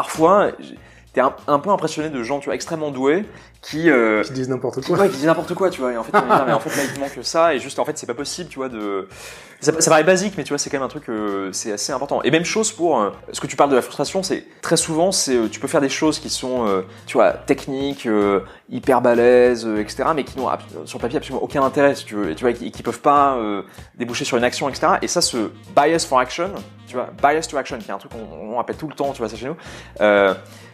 parfois, t'es un, un peu impressionné de gens, tu vois, extrêmement doués qui euh, Qui disent n'importe quoi. Ouais, qui disent n'importe quoi, tu vois. Et en fait, on mais en fait, là, il manque ça. Et juste, en fait, c'est pas possible, tu vois, de. Ça, ça paraît basique, mais tu vois, c'est quand même un truc, euh, c'est assez important. Et même chose pour euh, ce que tu parles de la frustration, c'est très souvent, c'est euh, tu peux faire des choses qui sont, euh, tu vois, techniques, euh, hyper balèzes, euh, etc., mais qui n'ont sur le papier absolument aucun intérêt, si tu veux, et tu vois, qui, qui peuvent pas euh, déboucher sur une action, etc. Et ça, ce bias for action, tu vois, bias to action, qui est un truc qu'on on rappelle tout le temps, tu vois, ça chez nous.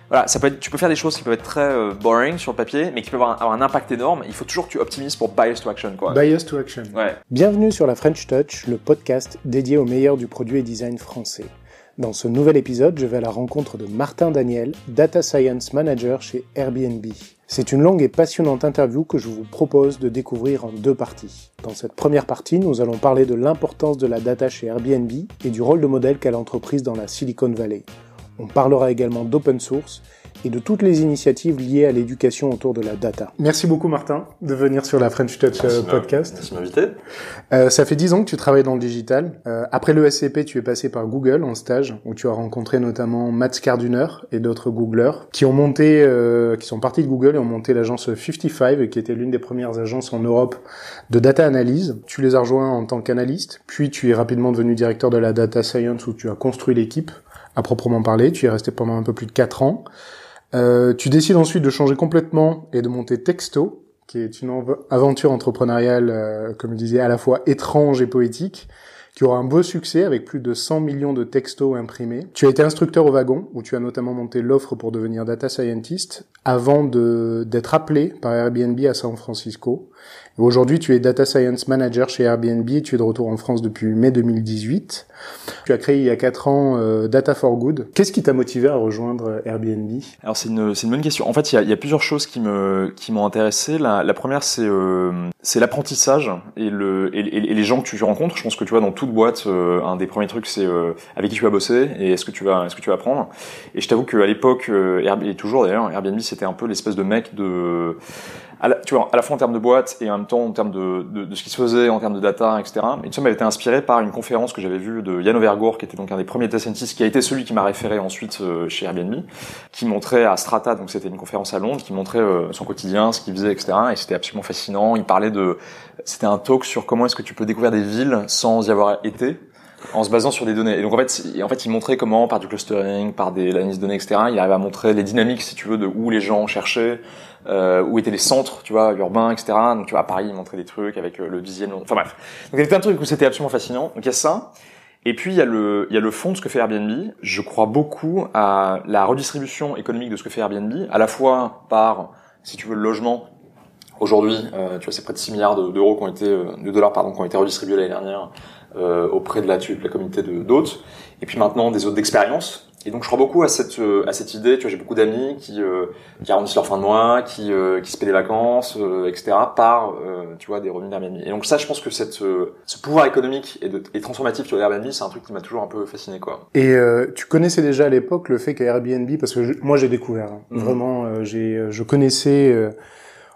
Voilà, ça peut être, tu peux faire des choses qui peuvent être très euh, boring sur le papier, mais qui peuvent avoir un, avoir un impact énorme. Il faut toujours que tu optimises pour bias to action, quoi. Bias to action. Ouais. Bienvenue sur la French Touch, le podcast dédié au meilleur du produit et design français. Dans ce nouvel épisode, je vais à la rencontre de Martin Daniel, Data Science Manager chez Airbnb. C'est une longue et passionnante interview que je vous propose de découvrir en deux parties. Dans cette première partie, nous allons parler de l'importance de la data chez Airbnb et du rôle de modèle qu'a l'entreprise dans la Silicon Valley. On parlera également d'open source et de toutes les initiatives liées à l'éducation autour de la data. Merci beaucoup Martin de venir sur la French Touch euh, podcast. Merci de m'inviter. Euh, ça fait dix ans que tu travailles dans le digital. Euh, après le SCP, tu es passé par Google en stage, où tu as rencontré notamment Mats Carduner et d'autres Googlers qui ont monté, euh, qui sont partis de Google et ont monté l'agence 55, qui était l'une des premières agences en Europe de data analyse. Tu les as rejoints en tant qu'analyste, puis tu es rapidement devenu directeur de la data science, où tu as construit l'équipe à proprement parler. Tu y es resté pendant un peu plus de quatre ans. Euh, tu décides ensuite de changer complètement et de monter Texto, qui est une av- aventure entrepreneuriale, euh, comme je disais, à la fois étrange et poétique, qui aura un beau succès avec plus de 100 millions de textos imprimés. Tu as été instructeur au wagon, où tu as notamment monté l'offre pour devenir data scientist, avant d'être appelé par Airbnb à San Francisco. Aujourd'hui, tu es data science manager chez Airbnb tu es de retour en France depuis mai 2018. Tu as créé il y a 4 ans euh, Data for Good. Qu'est-ce qui t'a motivé à rejoindre Airbnb? Alors c'est une, une bonne question. En fait, il y a, y a plusieurs choses qui me, qui m'ont intéressé. La, première, c'est, euh, c'est l'apprentissage et le, et, les gens que tu rencontres. Je pense que tu vois dans toute boîte, euh, un des premiers trucs, c'est euh, avec qui tu vas bosser et est-ce que tu vas, est-ce que tu vas apprendre. Et je t'avoue qu'à l'époque, et toujours d'ailleurs, Airbnb, c'était un peu l'espèce de mec de, à la, tu vois, à la fois en termes de boîte et en même temps en termes de, de, de ce qui se faisait, en termes de data, etc. Et ça m'avait été inspiré par une conférence que j'avais vue de Yann Overgour, qui était donc un des premiers data scientists, qui a été celui qui m'a référé ensuite euh, chez Airbnb, qui montrait à Strata, donc c'était une conférence à Londres, qui montrait euh, son quotidien, ce qu'il faisait, etc. Et c'était absolument fascinant. Il parlait de, c'était un talk sur comment est-ce que tu peux découvrir des villes sans y avoir été en se basant sur des données. Et donc en fait, en fait, il montrait comment, par du clustering, par des l'analyse de données, etc., il arrivait à montrer les dynamiques, si tu veux, de où les gens cherchaient, euh, où étaient les centres, tu vois, urbains, etc. Donc tu vois, à Paris, il montrait des trucs avec euh, le dixième. Enfin bref. Donc il y avait plein de où c'était absolument fascinant. Donc il y a ça. Et puis il y a le il y a le fond de ce que fait Airbnb. Je crois beaucoup à la redistribution économique de ce que fait Airbnb, à la fois par, si tu veux, le logement. Aujourd'hui, euh, tu vois, c'est près de 6 milliards de- d'euros qui ont été, euh, de dollars pardon, qui ont été redistribués l'année dernière euh, auprès de la, de la communauté de d'hôtes. Et puis maintenant des autres d'expérience. Et donc je crois beaucoup à cette euh, à cette idée. Tu vois, j'ai beaucoup d'amis qui euh, qui arrondissent leur fin de mois, qui euh, qui se paient des vacances, euh, etc. par euh, tu vois des revenus d'Airbnb. Et donc ça, je pense que cette ce pouvoir économique et, de, et transformatif tu vois d'Airbnb, c'est un truc qui m'a toujours un peu fasciné quoi. Et euh, tu connaissais déjà à l'époque le fait qu'Airbnb, parce que je- moi j'ai découvert, hein. Mhm. vraiment, j'ai, je connaissais, euh,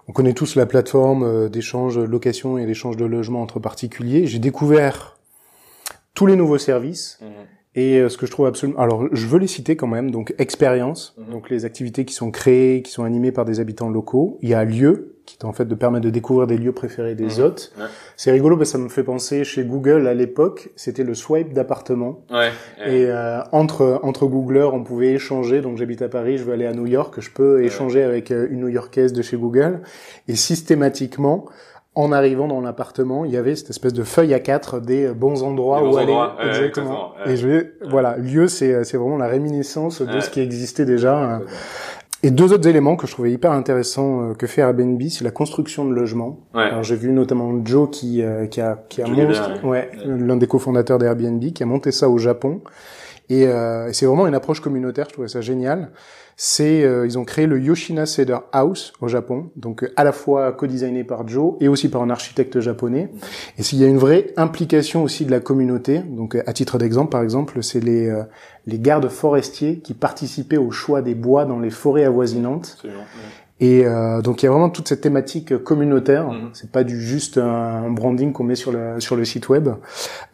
on connaît tous la plateforme d'échange de location et d'échange de logement entre particuliers. J'ai découvert tous les nouveaux services et euh, ce que je trouve absolument, alors je veux les citer quand même. Donc expérience, Mhm. donc les activités qui sont créées, qui sont animées par des habitants locaux. Il y a lieu qui est en fait de permettre de découvrir des lieux préférés des Mhm. hôtes. Ouais. C'est rigolo parce que ça me fait penser chez Google à l'époque, c'était le swipe d'appartement. Ouais. Et euh, entre entre Googlers, on pouvait échanger. Donc j'habite à Paris, je veux aller à New York, je peux échanger avec euh, une New-Yorkaise de chez Google. Et systématiquement, en arrivant dans l'appartement, il y avait cette espèce de feuille à quatre des euh, bons endroits Des où bons aller. endroits, ouais, exactement. Et je vais, voilà, lieu, c'est euh, c'est vraiment la réminiscence de ce qui existait déjà. euh. Et deux autres éléments que je trouvais hyper intéressants euh, que fait Airbnb, c'est la construction de logements. Ouais. Alors j'ai vu notamment Joe qui euh, qui a qui a Geber, ouais, l'un des cofondateurs d'Airbnb qui a monté ça au Japon. Et, euh, c'est vraiment une approche communautaire, je trouvais ça génial. C'est euh, ils ont créé le Yoshina Cedar House au Japon, donc euh, à la fois co-designé par Joe et aussi par un architecte japonais. Et s'il y a une vraie implication aussi de la communauté, donc à titre d'exemple par exemple, c'est les euh, les gardes forestiers qui participaient au choix des bois dans les forêts avoisinantes. Et euh, donc il y a vraiment toute cette thématique communautaire. Mhm. C'est pas du juste un branding qu'on met sur le sur le site web.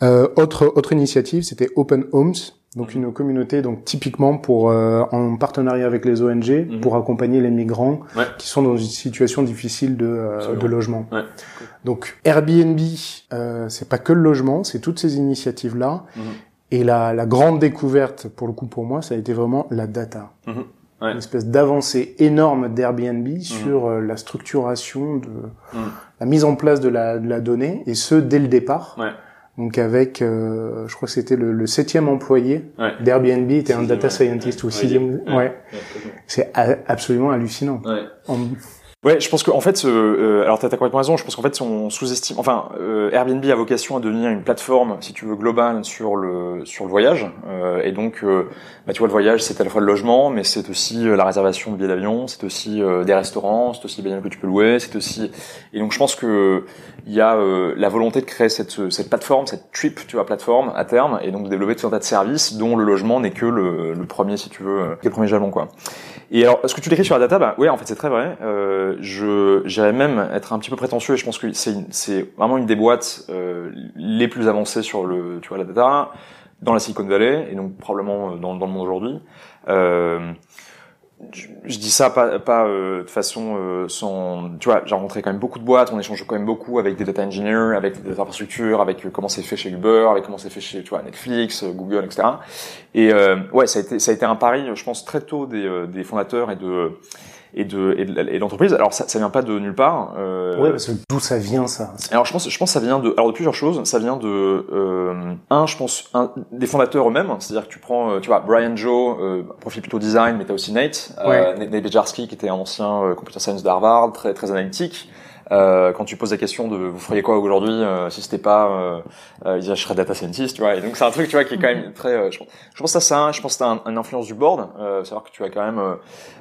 Euh, autre autre initiative, c'était Open Homes. Donc Mhm. une communauté donc typiquement pour euh, en partenariat avec les ONG Mhm. pour accompagner les migrants Ouais. qui sont dans une situation difficile de euh, de logement. Ouais. Donc Airbnb, euh, c'est pas que le logement, c'est toutes ces initiatives là. Mhm. Et la, la grande découverte, pour le coup pour moi, ça a été vraiment la data. Mhm. Ouais. Une espèce d'avancée énorme d'Airbnb sur euh, la structuration de Mhm. la mise en place de la, de la donnée, et ce dès le départ. Ouais. Donc avec, euh, je crois que c'était le, le septième employé Ouais. d'Airbnb était un data scientist ou sixième. Ouais. C'est absolument hallucinant. Ouais. En- Ouais, je pense que en fait, euh, alors t'as t'as complètement raison. Je pense qu'en fait, on sous-estime. Enfin, euh, Airbnb a vocation à devenir une plateforme, si tu veux, globale sur le sur le voyage. Euh, et donc, euh, bah, tu vois, le voyage, c'est à la fois le logement, mais c'est aussi euh, la réservation de billets d'avion, c'est aussi euh, des restaurants, c'est aussi les bagnoles que tu peux louer, c'est aussi. Et donc, je pense que il y a la volonté de créer cette cette plateforme, cette trip, tu vois, plateforme à terme, et donc de développer tout un tas de services dont le logement n'est que le, le premier, si tu veux, le premier jalon, quoi. Et alors, ce que tu décris sur la data, bah ouais, en fait, c'est très vrai. Je, j'irais même être un petit peu prétentieux et je pense que c'est, vraiment une des boîtes euh, les plus avancées sur le, tu vois, la data dans la Silicon Valley et donc probablement euh, dans, le monde aujourd'hui. Euh, je, je dis ça pas, pas euh, de façon euh, sans, tu vois, j'ai rencontré quand même beaucoup de boîtes, on échange quand même beaucoup avec des data engineers, avec des infrastructures, avec euh, comment c'est fait chez Uber, avec comment c'est fait chez, tu vois, Netflix, Google, etc. Et ouais, ça a été ça a été un pari, je pense très tôt des, des fondateurs et de et de et de, et de l'entreprise. Alors ça ça vient pas de nulle part. Euh, Ouais, parce que d'où ça vient ça? alors je pense, je pense que ça vient de, alors de plusieurs choses. Ça vient de, euh, un, je pense, un, des fondateurs eux-mêmes. C'est-à-dire que tu prends, euh, tu vois, Brian Joe, euh, profil plutôt design, mais t'as aussi Nate, euh, Ouais. Nate Nate Bejarski, qui était un ancien euh, computer science d'Harvard, très très analytique. Euh, quand tu poses la question de vous feriez quoi aujourd'hui euh, si c'était pas euh, euh, je serais data scientist tu vois et donc c'est un truc tu vois qui est quand même très euh, je, pense, je pense à ça je pense que t'as un, une influence du board euh, savoir que tu as quand même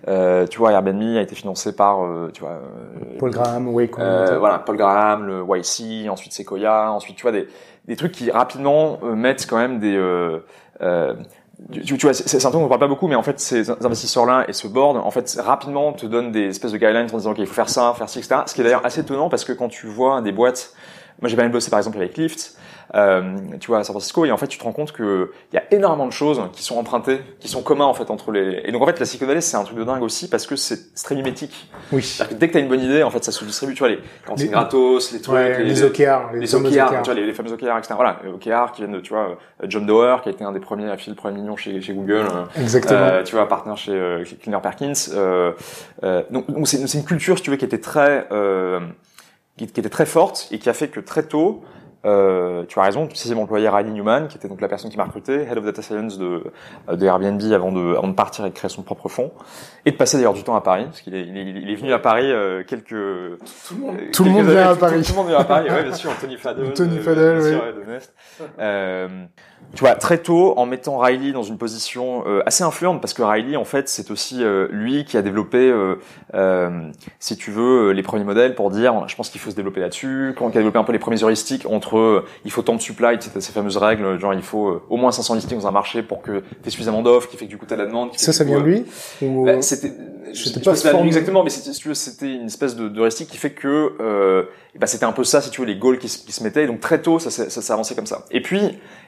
euh, tu vois Airbnb a été financé par euh, tu vois euh, Paul Graham, euh, voilà, Paul Graham, le YC, ensuite Sequoia, ensuite tu vois des, des trucs qui rapidement euh, mettent quand même des euh, euh, tu, tu vois, c'est un truc dont on parle pas beaucoup, mais en fait, ces investisseurs-là et ce board, en fait, rapidement te donnent des espèces de guidelines en disant, OK, il faut faire ça, faire ci, etc. Ce qui est d'ailleurs assez étonnant parce que quand tu vois des boîtes, moi j'ai pas mal bossé par exemple avec Lyft, euh, tu vois, à San Francisco, et en fait, tu te rends compte que il y a énormément de choses qui sont empruntées, qui sont communs en fait entre les. Et donc en fait, la Silicon Valley, c'est un truc de dingue aussi parce que c'est très mimétique. Oui. C'est-à-dire que dès que t'as une bonne idée, en fait, ça se distribue. Tu vois, les cantines Les- gratos, les trucs, Ouais, les OKR, les, les fameux OKR, OKR. tu vois, les, les fameux OKR, etc. Voilà, les OKR qui viennent de, tu vois, John Doerr, qui a été un des premiers à filer le premier million chez, chez Google, euh, Exactement. euh, tu vois, partenaire chez euh, Cleaner Perkins. Euh, euh, donc, donc c'est une culture, si tu veux, qui était très, euh, qui était très forte et qui a fait que très tôt, euh, tu as raison, sixième employé Riley Newman, qui était donc la personne qui m'a recruté, head of data science de, de Airbnb avant de, avant de partir et de créer son propre fonds, et de passer d'ailleurs du temps à Paris, parce qu'il est, il est, il est venu à Paris euh, quelques tout le monde, euh, tout le monde vient à Paris. Tout, le monde vient à Paris, ouais, bien sûr, Anthony Fadel. Anthony euh, Fadel, bien sûr, oui. ouais, de Nest. Tu vois, très tôt, en mettant Riley dans une position euh, assez influente, parce que Riley, en fait, c'est aussi euh, lui qui a développé, euh, euh, si tu veux, euh, les premiers modèles pour dire, je pense qu'il faut se développer là-dessus, quand il a développé un peu les premiers heuristiques entre, euh, il faut tant de supply, ces fameuses règles, genre il faut au moins 500 listings dans un marché pour que tu suffisamment d'offres, qui fait que du coup t'as la demande. qui fait Ça, ça vient de lui ou... bah, c'était je sais pas pas exactement mais c'était si tu veux, c'était une espèce de, de heuristique qui fait que euh, bah, c'était un peu ça si tu veux les goals qui, se- qui se mettaient et donc très tôt ça s'est ça s'est avancé comme ça et puis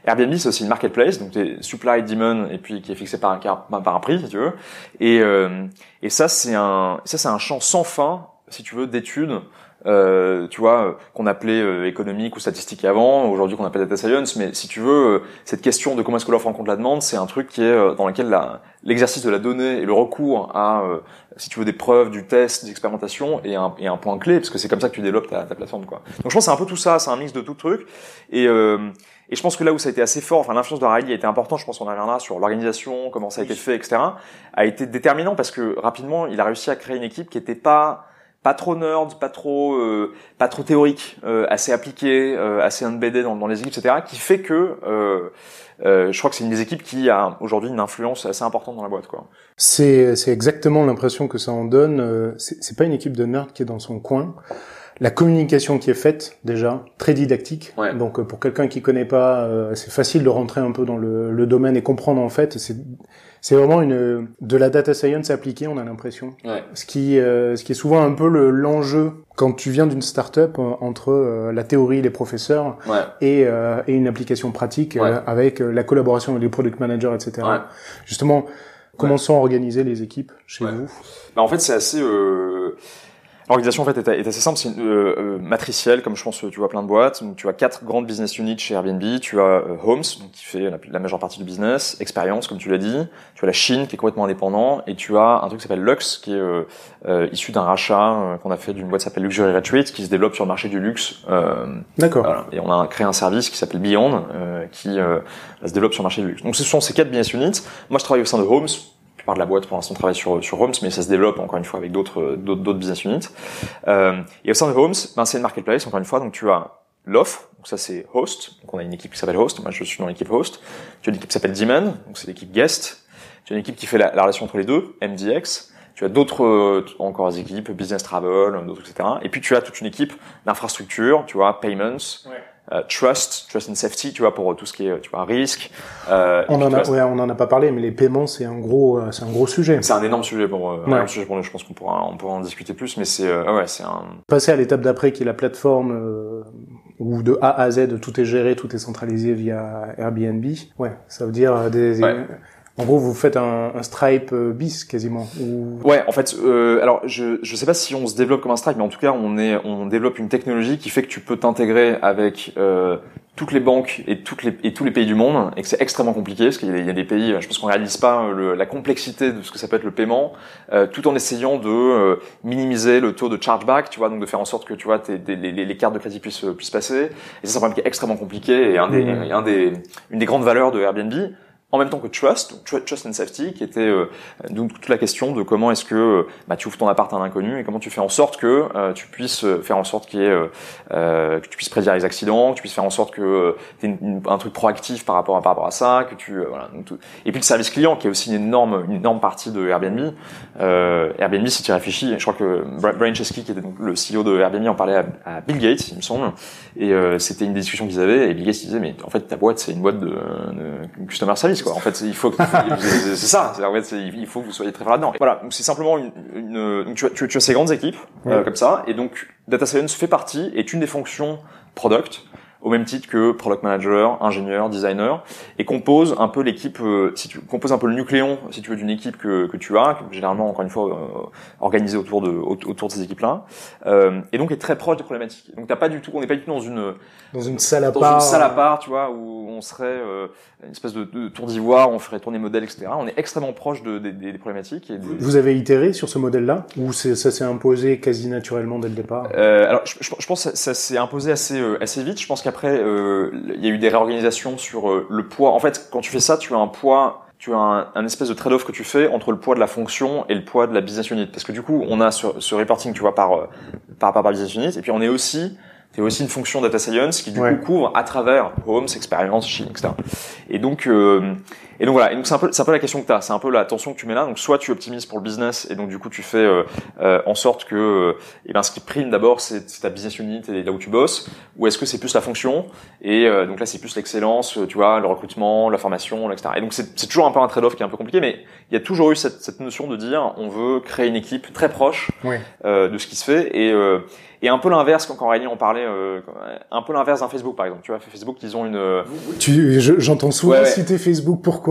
Airbnb c'est aussi une marketplace donc t'es supply demand et puis qui est fixé par un car- par un prix si tu veux et euh, et ça c'est un ça c'est un champ sans fin si tu veux d'études euh, tu vois, qu'on appelait euh, économique ou statistique avant, aujourd'hui qu'on appelle data science, mais si tu veux, euh, cette question de comment est-ce que l'offre rencontre la demande, c'est un truc qui est euh, dans lequel l'exercice de la donnée et le recours à, si tu veux, des preuves, du test, des expérimentations est un, est un point clé, parce que c'est comme ça que tu développes ta, ta plateforme, quoi. Donc je pense que c'est un peu tout ça, c'est un mix de tout truc, et et je pense que là où ça a été assez fort, enfin l'influence de Riley a été importante, je pense qu'on en reviendra sur l'organisation, comment ça a été fait, etc., a été déterminant parce que rapidement, il a réussi à créer une équipe qui était pas pas trop nerd, pas trop euh, pas trop théorique, euh, assez appliqué, euh, assez embedded dans, dans les équipes, etc. Qui fait que euh, euh, je crois que c'est une des équipes qui a aujourd'hui une influence assez importante dans la boîte, quoi. C'est c'est exactement l'impression que ça en donne. euh, C'est pas une équipe de nerds qui est dans son coin. La communication qui est faite déjà très didactique. Ouais. Donc euh, pour quelqu'un qui connaît pas, euh, c'est facile de rentrer un peu dans le, le domaine et comprendre en fait. C'est c'est vraiment une de la data science appliquée, on a l'impression. Ouais. Ce qui euh, ce qui est souvent un peu le l'enjeu quand tu viens d'une start-up euh, entre euh, la théorie, les professeurs Ouais. et euh, et une application pratique avec la collaboration avec les product managers, etc. Ouais. Justement, comment sont organisées les équipes chez vous? Bah, en fait, c'est assez. Euh... L'organisation en fait est, est assez simple, c'est euh, euh, matricielle, comme je pense tu vois plein de boîtes. Donc, tu as quatre grandes business units chez Airbnb. Tu as euh, Homes, donc, qui fait la, la majeure partie du business, Experience, comme tu l'as dit. Tu as la Chine, qui est complètement indépendant, et tu as un truc qui s'appelle Lux, qui est euh, euh, issu d'un rachat euh, qu'on a fait d'une boîte qui s'appelle Luxury Retreat, qui se développe sur le marché du luxe. Euh, D'accord. voilà. Et on a créé un service qui s'appelle Beyond, euh, qui euh, se développe sur le marché du luxe. Donc ce sont ces quatre business units. Moi, je travaille au sein de Homes. De la boîte, pour l'instant, travaille sur, sur Homes, mais ça se développe encore une fois avec d'autres d'autres d'autres business units. Euh, et au sein de Homes, ben, c'est une marketplace, encore une fois. Donc tu as l'offre, donc ça c'est Host. Donc on a une équipe qui s'appelle Host. Moi, je suis dans l'équipe Host. Tu as une équipe qui s'appelle Demand, donc c'est l'équipe Guest. Tu as une équipe qui fait la relation entre les deux, MDX. Tu as d'autres euh, encore des équipes, business travel, d'autres etc. Et puis tu as toute une équipe d'infrastructure, tu vois, payments, euh, trust, trust and safety, tu vois, pour tout ce qui est, tu vois, risque. Euh, On en a, vois, ouais, on en a pas parlé, mais les paiements c'est un gros, euh, c'est un gros sujet. C'est un énorme sujet pour, euh, un Ouais. énorme sujet pour nous. Je pense qu'on pourra, on pourra en discuter plus, mais c'est, euh, ouais, c'est un. Passer à l'étape d'après qui est la plateforme euh, où de A à Z tout est géré, tout est centralisé via Airbnb. Ouais, ça veut dire des. Ouais. En gros, vous faites un, un Stripe euh, bis quasiment. Ou... Ouais, en fait, euh, alors je je sais pas si on se développe comme un Stripe, mais en tout cas, on est, on développe une technologie qui fait que tu peux t'intégrer avec euh, toutes les banques et toutes les et tous les pays du monde, et que c'est extrêmement compliqué parce qu'il y, a- il y a des pays, je pense qu'on réalise pas euh, le- la complexité de ce que ça peut être le paiement, euh, tout en essayant de euh, minimiser le taux de chargeback, tu vois, donc de faire en sorte que tu vois tes, les, les- les cartes de crédit puissent puissent passer. Et ça, c'est un problème qui est extrêmement compliqué et un des, un des une des grandes valeurs de Airbnb. En même temps que trust, trust and safety, qui était euh, donc toute la question de comment est-ce que euh, bah, tu ouvres ton appart à un inconnu et comment tu fais en sorte que euh, tu puisses euh, faire en sorte qu'il y ait, euh, euh, que tu puisses prédire les accidents, que tu puisses faire en sorte que tu aies un truc proactif par rapport à, par rapport à ça, que tu voilà. Et puis le service client qui est aussi une énorme une énorme partie de Airbnb. Airbnb, si tu réfléchis, je crois que Brian Chesky, qui était donc le CEO de Airbnb, en parlait à, Bill Gates, il me semble, et c'était une des discussions qu'ils avaient. Et Bill Gates disait mais en fait ta boîte c'est une boîte de, de customer service quoi. En fait il faut que c'est ça. En fait il faut que vous soyez très fort là-dedans. Voilà donc c'est simplement une, une donc tu, as, tu, tu as ces grandes équipes euh, Ouais. comme ça et donc data science fait partie est une des fonctions product au même titre que product manager, ingénieur, designer, et compose un peu l'équipe, euh, si tu compose un peu le nucléon, si tu veux, d'une équipe que, que tu as, que généralement encore une fois euh, organisée autour de au- autour de ces équipes-là, euh, et donc est très proche des problématiques. Donc t'as pas du tout, on n'est pas du tout dans une Dans une salle à dans part. une salle à part, tu vois, où on serait euh, une espèce de, de tour d'ivoire, on ferait tourner modèles, etc. On est extrêmement proche de, des- des, problématiques et des, Vous avez itéré sur ce modèle-là ou c'est- ça s'est imposé quasi naturellement dès le départ? Euh, alors, je, je- je pense que ça, ça s'est imposé assez euh, assez vite. Je pense qu'après, euh, il y a eu des réorganisations sur euh, le poids. En fait, quand tu fais ça, tu as un poids, tu as un, un espèce de trade-off que tu fais entre le poids de la fonction et le poids de la business unit. Parce que du coup, on a ce, ce reporting, tu vois, par euh, par par, par business unit, et puis on est aussi c'est aussi une fonction data science qui du Ouais. coup couvre à travers Homes, Experience, Chine, etc. Et donc, euh, et donc voilà. Et donc c'est un peu, c'est un peu la question que tu as. C'est un peu la tension que tu mets là. Donc soit tu optimises pour le business et donc du coup tu fais euh, euh, en sorte que, euh, eh ben ce qui prime d'abord c'est c'est ta business unit et là où tu bosses. Ou est-ce que c'est plus la fonction Et euh, donc là c'est plus l'excellence, euh, tu vois, le recrutement, la formation, etc. Et donc c'est c'est toujours un peu un trade-off qui est un peu compliqué, mais il y a toujours eu cette, cette notion de dire on veut créer une équipe très proche Ouais. euh, de ce qui se fait et euh, et un peu l'inverse quand quand en parlait euh, un peu l'inverse d'un Facebook par exemple tu vois Facebook ils ont une Tu, je- j'entends souvent ouais. citer Facebook. Pourquoi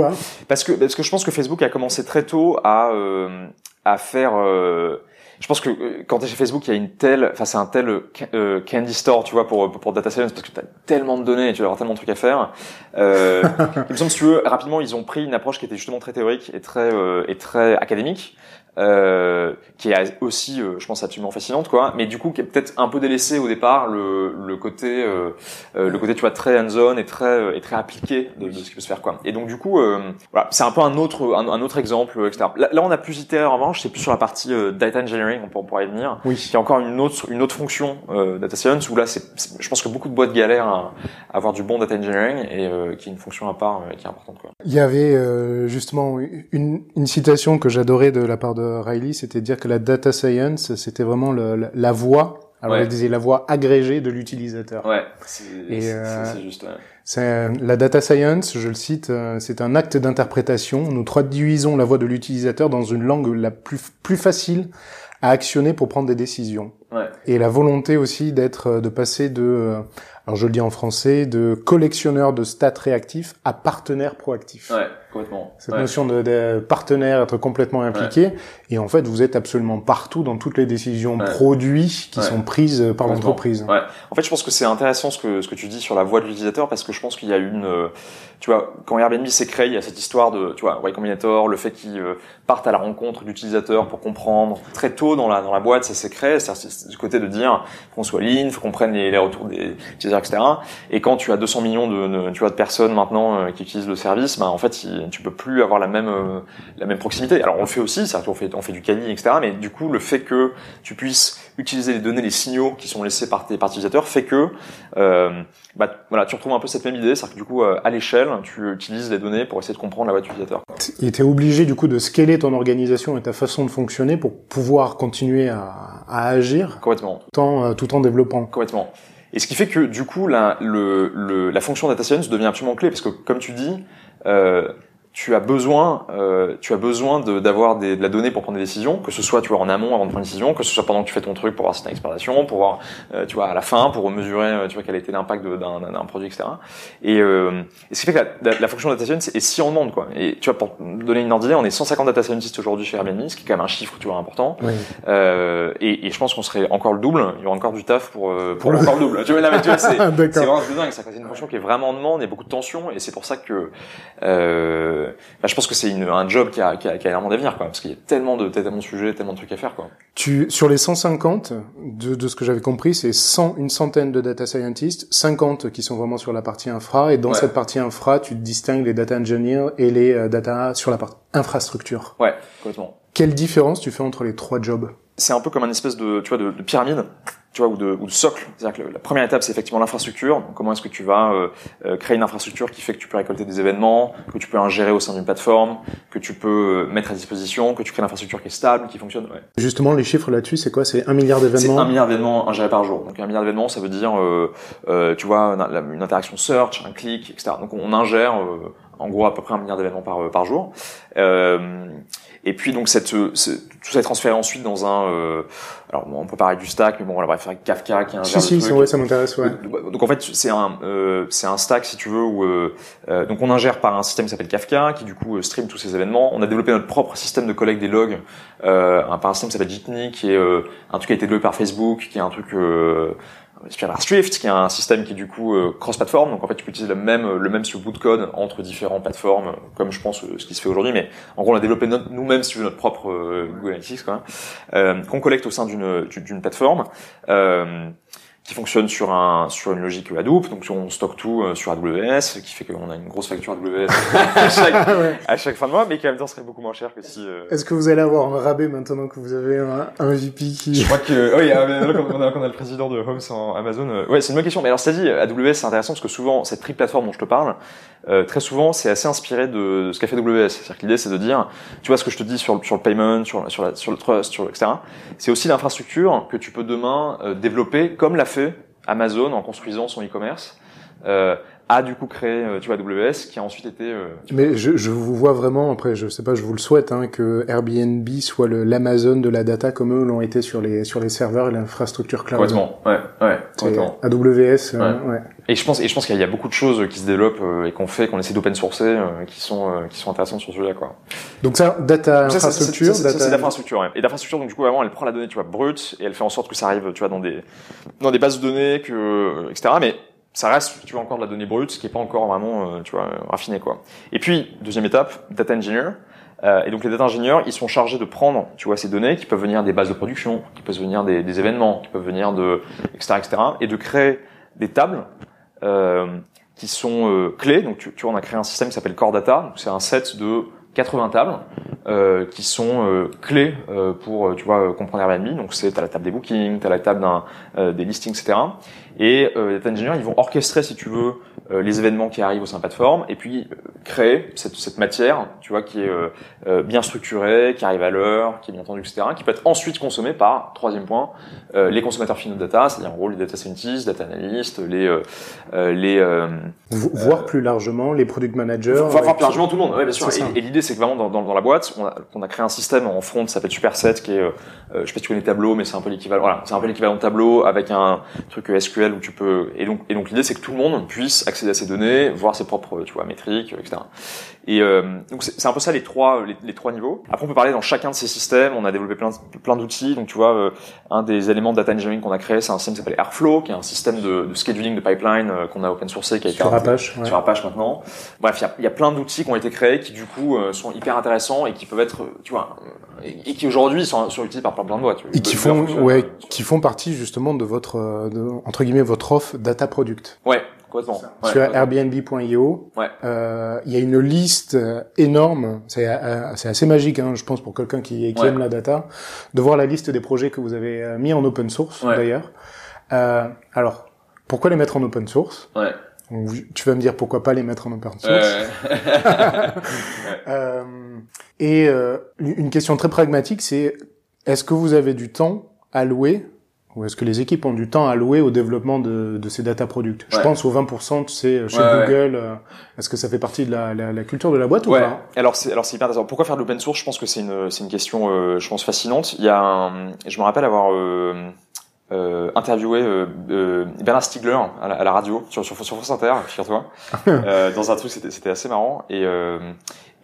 parce que parce que je pense que Facebook a commencé très tôt à euh, à faire euh, je pense que euh, quand t'es chez Facebook, il y a une telle, enfin c'est un tel euh, ca- candy store, tu vois, pour pour data science, parce que t'as tellement de données, et tu vas avoir tellement de trucs à faire. Euh, il me semble, si tu veux, rapidement, ils ont pris une approche qui était justement très théorique et très euh, et très académique, euh, qui est aussi, euh, je pense, absolument fascinante, quoi. Mais du coup, qui est peut-être un peu délaissé au départ le le côté euh, euh, le côté, tu vois, très hands-on et très euh, et très appliqué de, de ce qui peut se faire, quoi. Et donc du coup, euh, voilà, c'est un peu un autre un, un autre exemple, etc. Là, là, on a plus itéré en revanche, c'est plus sur la partie euh, data engineering, on, pour- on pourrait y venir. Oui. qui est encore une autre une autre fonction euh, data science où là c'est je pense que beaucoup de boîtes galèrent à, à avoir du bon data engineering et euh, qui est une fonction à part euh, qui est importante quoi. Il y avait euh, justement une, une citation que j'adorais de la part de Riley, c'était de dire que la data science, c'était vraiment le- la, la voie Alors, Ouais. il disait la voix agrégée de l'utilisateur. Ouais, c'est euh, c'est juste. ouais. C'est euh, la data science, je le cite, euh, c'est un acte d'interprétation. Nous traduisons la voix de l'utilisateur dans une langue la plus plus facile à actionner pour prendre des décisions. Ouais. Et la volonté aussi d'être, de passer de, alors je le dis en français, de collectionneur de stats réactifs à partenaire proactif. Ouais, complètement. Cette Ouais. notion de, de partenaire, être complètement impliqué, et en fait vous êtes absolument partout dans toutes les décisions Ouais. produits qui Ouais. sont prises par l'entreprise. Ouais. En fait, je pense que c'est intéressant ce que ce que tu dis sur la voix de l'utilisateur parce que je pense qu'il y a une, euh, tu vois, quand Airbnb s'est créé, il y a cette histoire de, tu vois, Y Combinator, le fait qu'ils euh, partent à la rencontre d'utilisateurs pour comprendre. Très tôt dans la dans la boîte, ça s'est créé, c'est du côté de dire qu'on soit lean, faut qu'on prenne les, les retours des utilisateurs, etc. Et quand tu as 200 millions de, de- tu vois, de personnes maintenant euh, qui utilisent le service, bah en fait, il- tu peux plus avoir la même euh, la même proximité. Alors on le fait aussi, c'est-à-dire qu'on fait on fait du Kali, etc. Mais du coup, le fait que tu puisses utiliser les données, les signaux qui sont laissés par tes par utilisateurs, fait que euh, bah, voilà, tu retrouves un peu cette même idée, c'est-à-dire que du coup, euh, à l'échelle, tu utilises les données pour essayer de comprendre la voix de l'utilisateur. Et t'es obligé du coup de scaler ton organisation et ta façon de fonctionner pour pouvoir continuer à, à agir Complètement, tout en, euh, tout en développant. complètement. Et ce qui fait que du coup, la, le, le, la fonction data science devient absolument clé parce que, comme tu dis, euh, tu as besoin, euh, tu as besoin de- d'avoir des- de la donnée pour prendre des décisions, que ce soit tu vois en amont avant de prendre une décision, que ce soit pendant que tu fais ton truc pour voir si t'as une exploitation, pour voir, euh, tu vois à la fin pour mesurer, euh, tu vois quel a été l'impact de- d'un d'un- d'un produit, etc. Et, euh, et ce qui fait que la, la, la fonction data science est si en demande quoi. Et tu vois pour donner une ordre d'idée, on est 150 data scientists aujourd'hui chez Airbnb, ce qui est quand même un chiffre tu vois important. Oui. Euh, et, et je pense qu'on serait encore le double. Il y aura encore du taf pour euh, pour le- encore le double. Tu vois, là, mais tu vois, c'est c'est vraiment de dingue. C'est une fonction qui est vraiment en demande et beaucoup de tension. Et c'est pour ça que euh, je pense que c'est une- un job qui a, qui a, qui a énormément d'avenir, quoi. Parce qu'il y a tellement de tellement de sujets, tellement de trucs à faire, quoi. Tu, sur les 150, de, de ce que j'avais compris, c'est 100, une centaine de data scientists, 50 qui sont vraiment sur la partie infra, et dans Ouais. cette partie infra, tu distingues les data engineers et les euh, data sur la partie infrastructure. Ouais, complètement. Quelle différence tu fais entre les trois jobs? C'est un peu comme un espèce de, tu vois, de, de pyramide, tu vois, ou de, ou de socle. C'est-à-dire que la première étape, c'est effectivement l'infrastructure. Donc, Comment est-ce que tu vas euh, euh, créer une infrastructure qui fait que tu peux récolter des événements, que tu peux ingérer au sein d'une plateforme, que tu peux euh, mettre à disposition, que tu crées une infrastructure qui est stable, qui fonctionne. Ouais. Justement, les chiffres là-dessus, c'est quoi? C'est un milliard C'est d'événements? un milliard d'événements ingérés par jour. Donc un milliard d'événements, ça veut dire, euh, euh, tu vois, une, une interaction search, un clic, etc. Donc on ingère euh, en gros à peu près un milliard d'événements par, par jour. Euh, et puis donc cette, ce- ce- tout ça est transféré ensuite dans un, euh, alors bon, on peut parler du stack, mais bon voilà, bref, avec Kafka qui ingère Si, le si, truc. ouais, ça m'intéresse, ouais. Donc, donc, en fait c'est un euh, c'est un stack si tu veux où euh, euh, donc on ingère par un système qui s'appelle Kafka qui du coup euh, stream tous ces événements. On a développé notre propre système de collecte des logs euh, un- par un système qui s'appelle Jitney qui est euh, un truc qui a été développé par Facebook qui est un truc euh, inspiré par Swift qui est un système qui est du coup euh, cross-platform. Donc en fait tu peux utiliser le même le même sur bout de code entre différentes plateformes comme je pense euh, ce qui se fait aujourd'hui. Mais en gros on a développé nous-mêmes veux notre propre euh, Google Analytics quoi, euh, qu'on collecte au sein d'une d'une- plateforme. Qui fonctionne sur un sur une logique Hadoop, donc on stocke tout euh, sur AWS, qui fait qu'on a une grosse facture AWS à chaque, ouais. à chaque fin de mois, mais qui en même temps serait beaucoup moins cher que si. euh, Est-ce que vous allez avoir un rabais maintenant que vous avez un, un VP qui... Je crois que oui, là, quand on a, quand on a le président de Homes en Amazon. euh, ouais, c'est une bonne question. Mais alors, c'est dit, AWS, c'est intéressant parce que souvent, cette triple plateforme dont je te parle, euh, très souvent, c'est assez inspiré de ce qu'a fait AWS. C'est-à-dire que l'idée, c'est de dire, tu vois, ce que je te dis sur le, sur le payment, sur, sur, la, sur le trust, sur, etc. C'est aussi l'infrastructure que tu peux demain euh, développer comme l'a fait Amazon en construisant son e-commerce. Euh, a du coup créé, euh, tu vois, AWS, qui a ensuite été euh, Mais je, je vous vois vraiment, après, je sais pas, je vous le souhaite, hein, que Airbnb soit le- l'Amazon de la data comme eux l'ont été sur les, sur les serveurs et l'infrastructure cloud. complètement, ouais, ouais, C'est complètement. AWS, euh, ouais. Et je pense, et je pense qu'il y a beaucoup de choses qui se développent euh, et qu'on fait, qu'on essaie d'open sourcer, euh, qui sont, euh, qui sont intéressantes sur ce sujet-là, quoi. Donc ça, data Ça, ça, infrastructure, ça, ça, ça, data... c'est l'infrastructure. Ouais. Et l'infrastructure, donc du coup, vraiment, elle prend la donnée, tu vois, brute, et elle fait en sorte que ça arrive, tu vois, dans des, dans des bases de données, que, etc. Mais ça reste, tu vois, encore de la donnée brute, ce qui est pas encore vraiment, euh, tu vois, euh, raffiné, quoi. Et puis, deuxième étape, data engineer. Euh, et donc les data engineers, ils sont chargés de prendre, tu vois, ces données qui peuvent venir des bases de production, qui peuvent venir des, des événements, qui peuvent venir de, etc., etc., et de créer des tables euh, qui sont euh, clés. Donc tu, tu vois, on a créé un système qui s'appelle Core Data. C'est un set de 80 tables euh, qui sont euh, clés euh, pour, euh, tu vois, comprendre Airbnb. Donc c'est t'as la table des bookings, t'as la table des listings, etc. Et euh, les data engineers, ils vont orchestrer, si tu veux, euh, les événements qui arrivent au sein de la plateforme, et puis euh, créer cette, cette matière, tu vois, qui est bien structurée, qui arrive à l'heure, qui est bien entendue, etc., qui peut être ensuite consommée par, troisième point, euh, les consommateurs finaux de data, c'est-à-dire en gros les data scientists, data analysts, les... Les euh, Vo- Voire plus largement les product managers. Euh, plus largement tout le monde, ouais, bien sûr. Et, et l'idée, c'est que vraiment dans, dans, dans la boîte, on a, on a créé un système en front, ça s'appelle Superset, qui est, je sais pas si tu connais Tableau, mais c'est un peu l'équivalent. Voilà, c'est un peu l'équivalent de Tableau avec un truc SQL où tu peux. Et donc, et donc l'idée, c'est que tout le monde puisse accéder à ces données, voir ses propres, tu vois, métriques, etc. Et euh, donc c'est un peu ça les trois, les, les trois niveaux. Après, on peut parler dans chacun de ces systèmes. On a développé plein, plein d'outils. Donc, tu vois, euh, un des éléments de data engineering qu'on a créé, c'est un système qui s'appelle Airflow, qui est un système de, de scheduling de pipeline euh, qu'on a open sourcé, qui a été Sur Apache. ouais. sur Apache maintenant. Bref, il y a, il y a plein d'outils qui ont été créés qui du coup euh, sont hyper intéressants et qui peuvent être, tu vois, et, et qui aujourd'hui sont, sont utilisés par plein, plein de boîtes. Et qui font, ouais, qui font partie justement de votre, de, entre guillemets, votre offre data product. Ouais, complètement. Ouais, Sur. Airbnb.io, Ouais. euh, il y a une liste euh, énorme. C'est euh, c'est assez magique, hein, je pense, pour quelqu'un qui, qui Ouais. aime la data, de voir la liste des projets que vous avez euh, mis en open source, Ouais. d'ailleurs. Euh, alors, pourquoi les mettre en open source? Ouais. Tu vas me dire pourquoi pas les mettre en open source. Euh, Euh, et euh, une question très pragmatique, c'est est-ce que vous avez du temps alloué ou est-ce que les équipes ont du temps alloué au développement de, de ces data products Je Ouais. pense aux 20%, tu sais, chez Ouais, ouais. Google. euh, Est-ce que ça fait partie de la, la, la culture de la boîte ou ouais. pas Alors c'est alors c'est hyper intéressant. Pourquoi faire de l'open source? Je pense que c'est une c'est une question euh, je pense fascinante. Il y a un, je me rappelle avoir euh, euh, interviewé euh, euh, Bernard Stiegler à la, à la radio sur, sur, sur France Inter, figure-toi, euh, dans un truc c'était assez marrant et euh,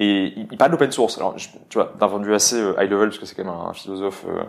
et il, il parle d'open source. Alors je- tu vois d'un point de vue assez euh, high level parce que c'est quand même un, un philosophe, euh,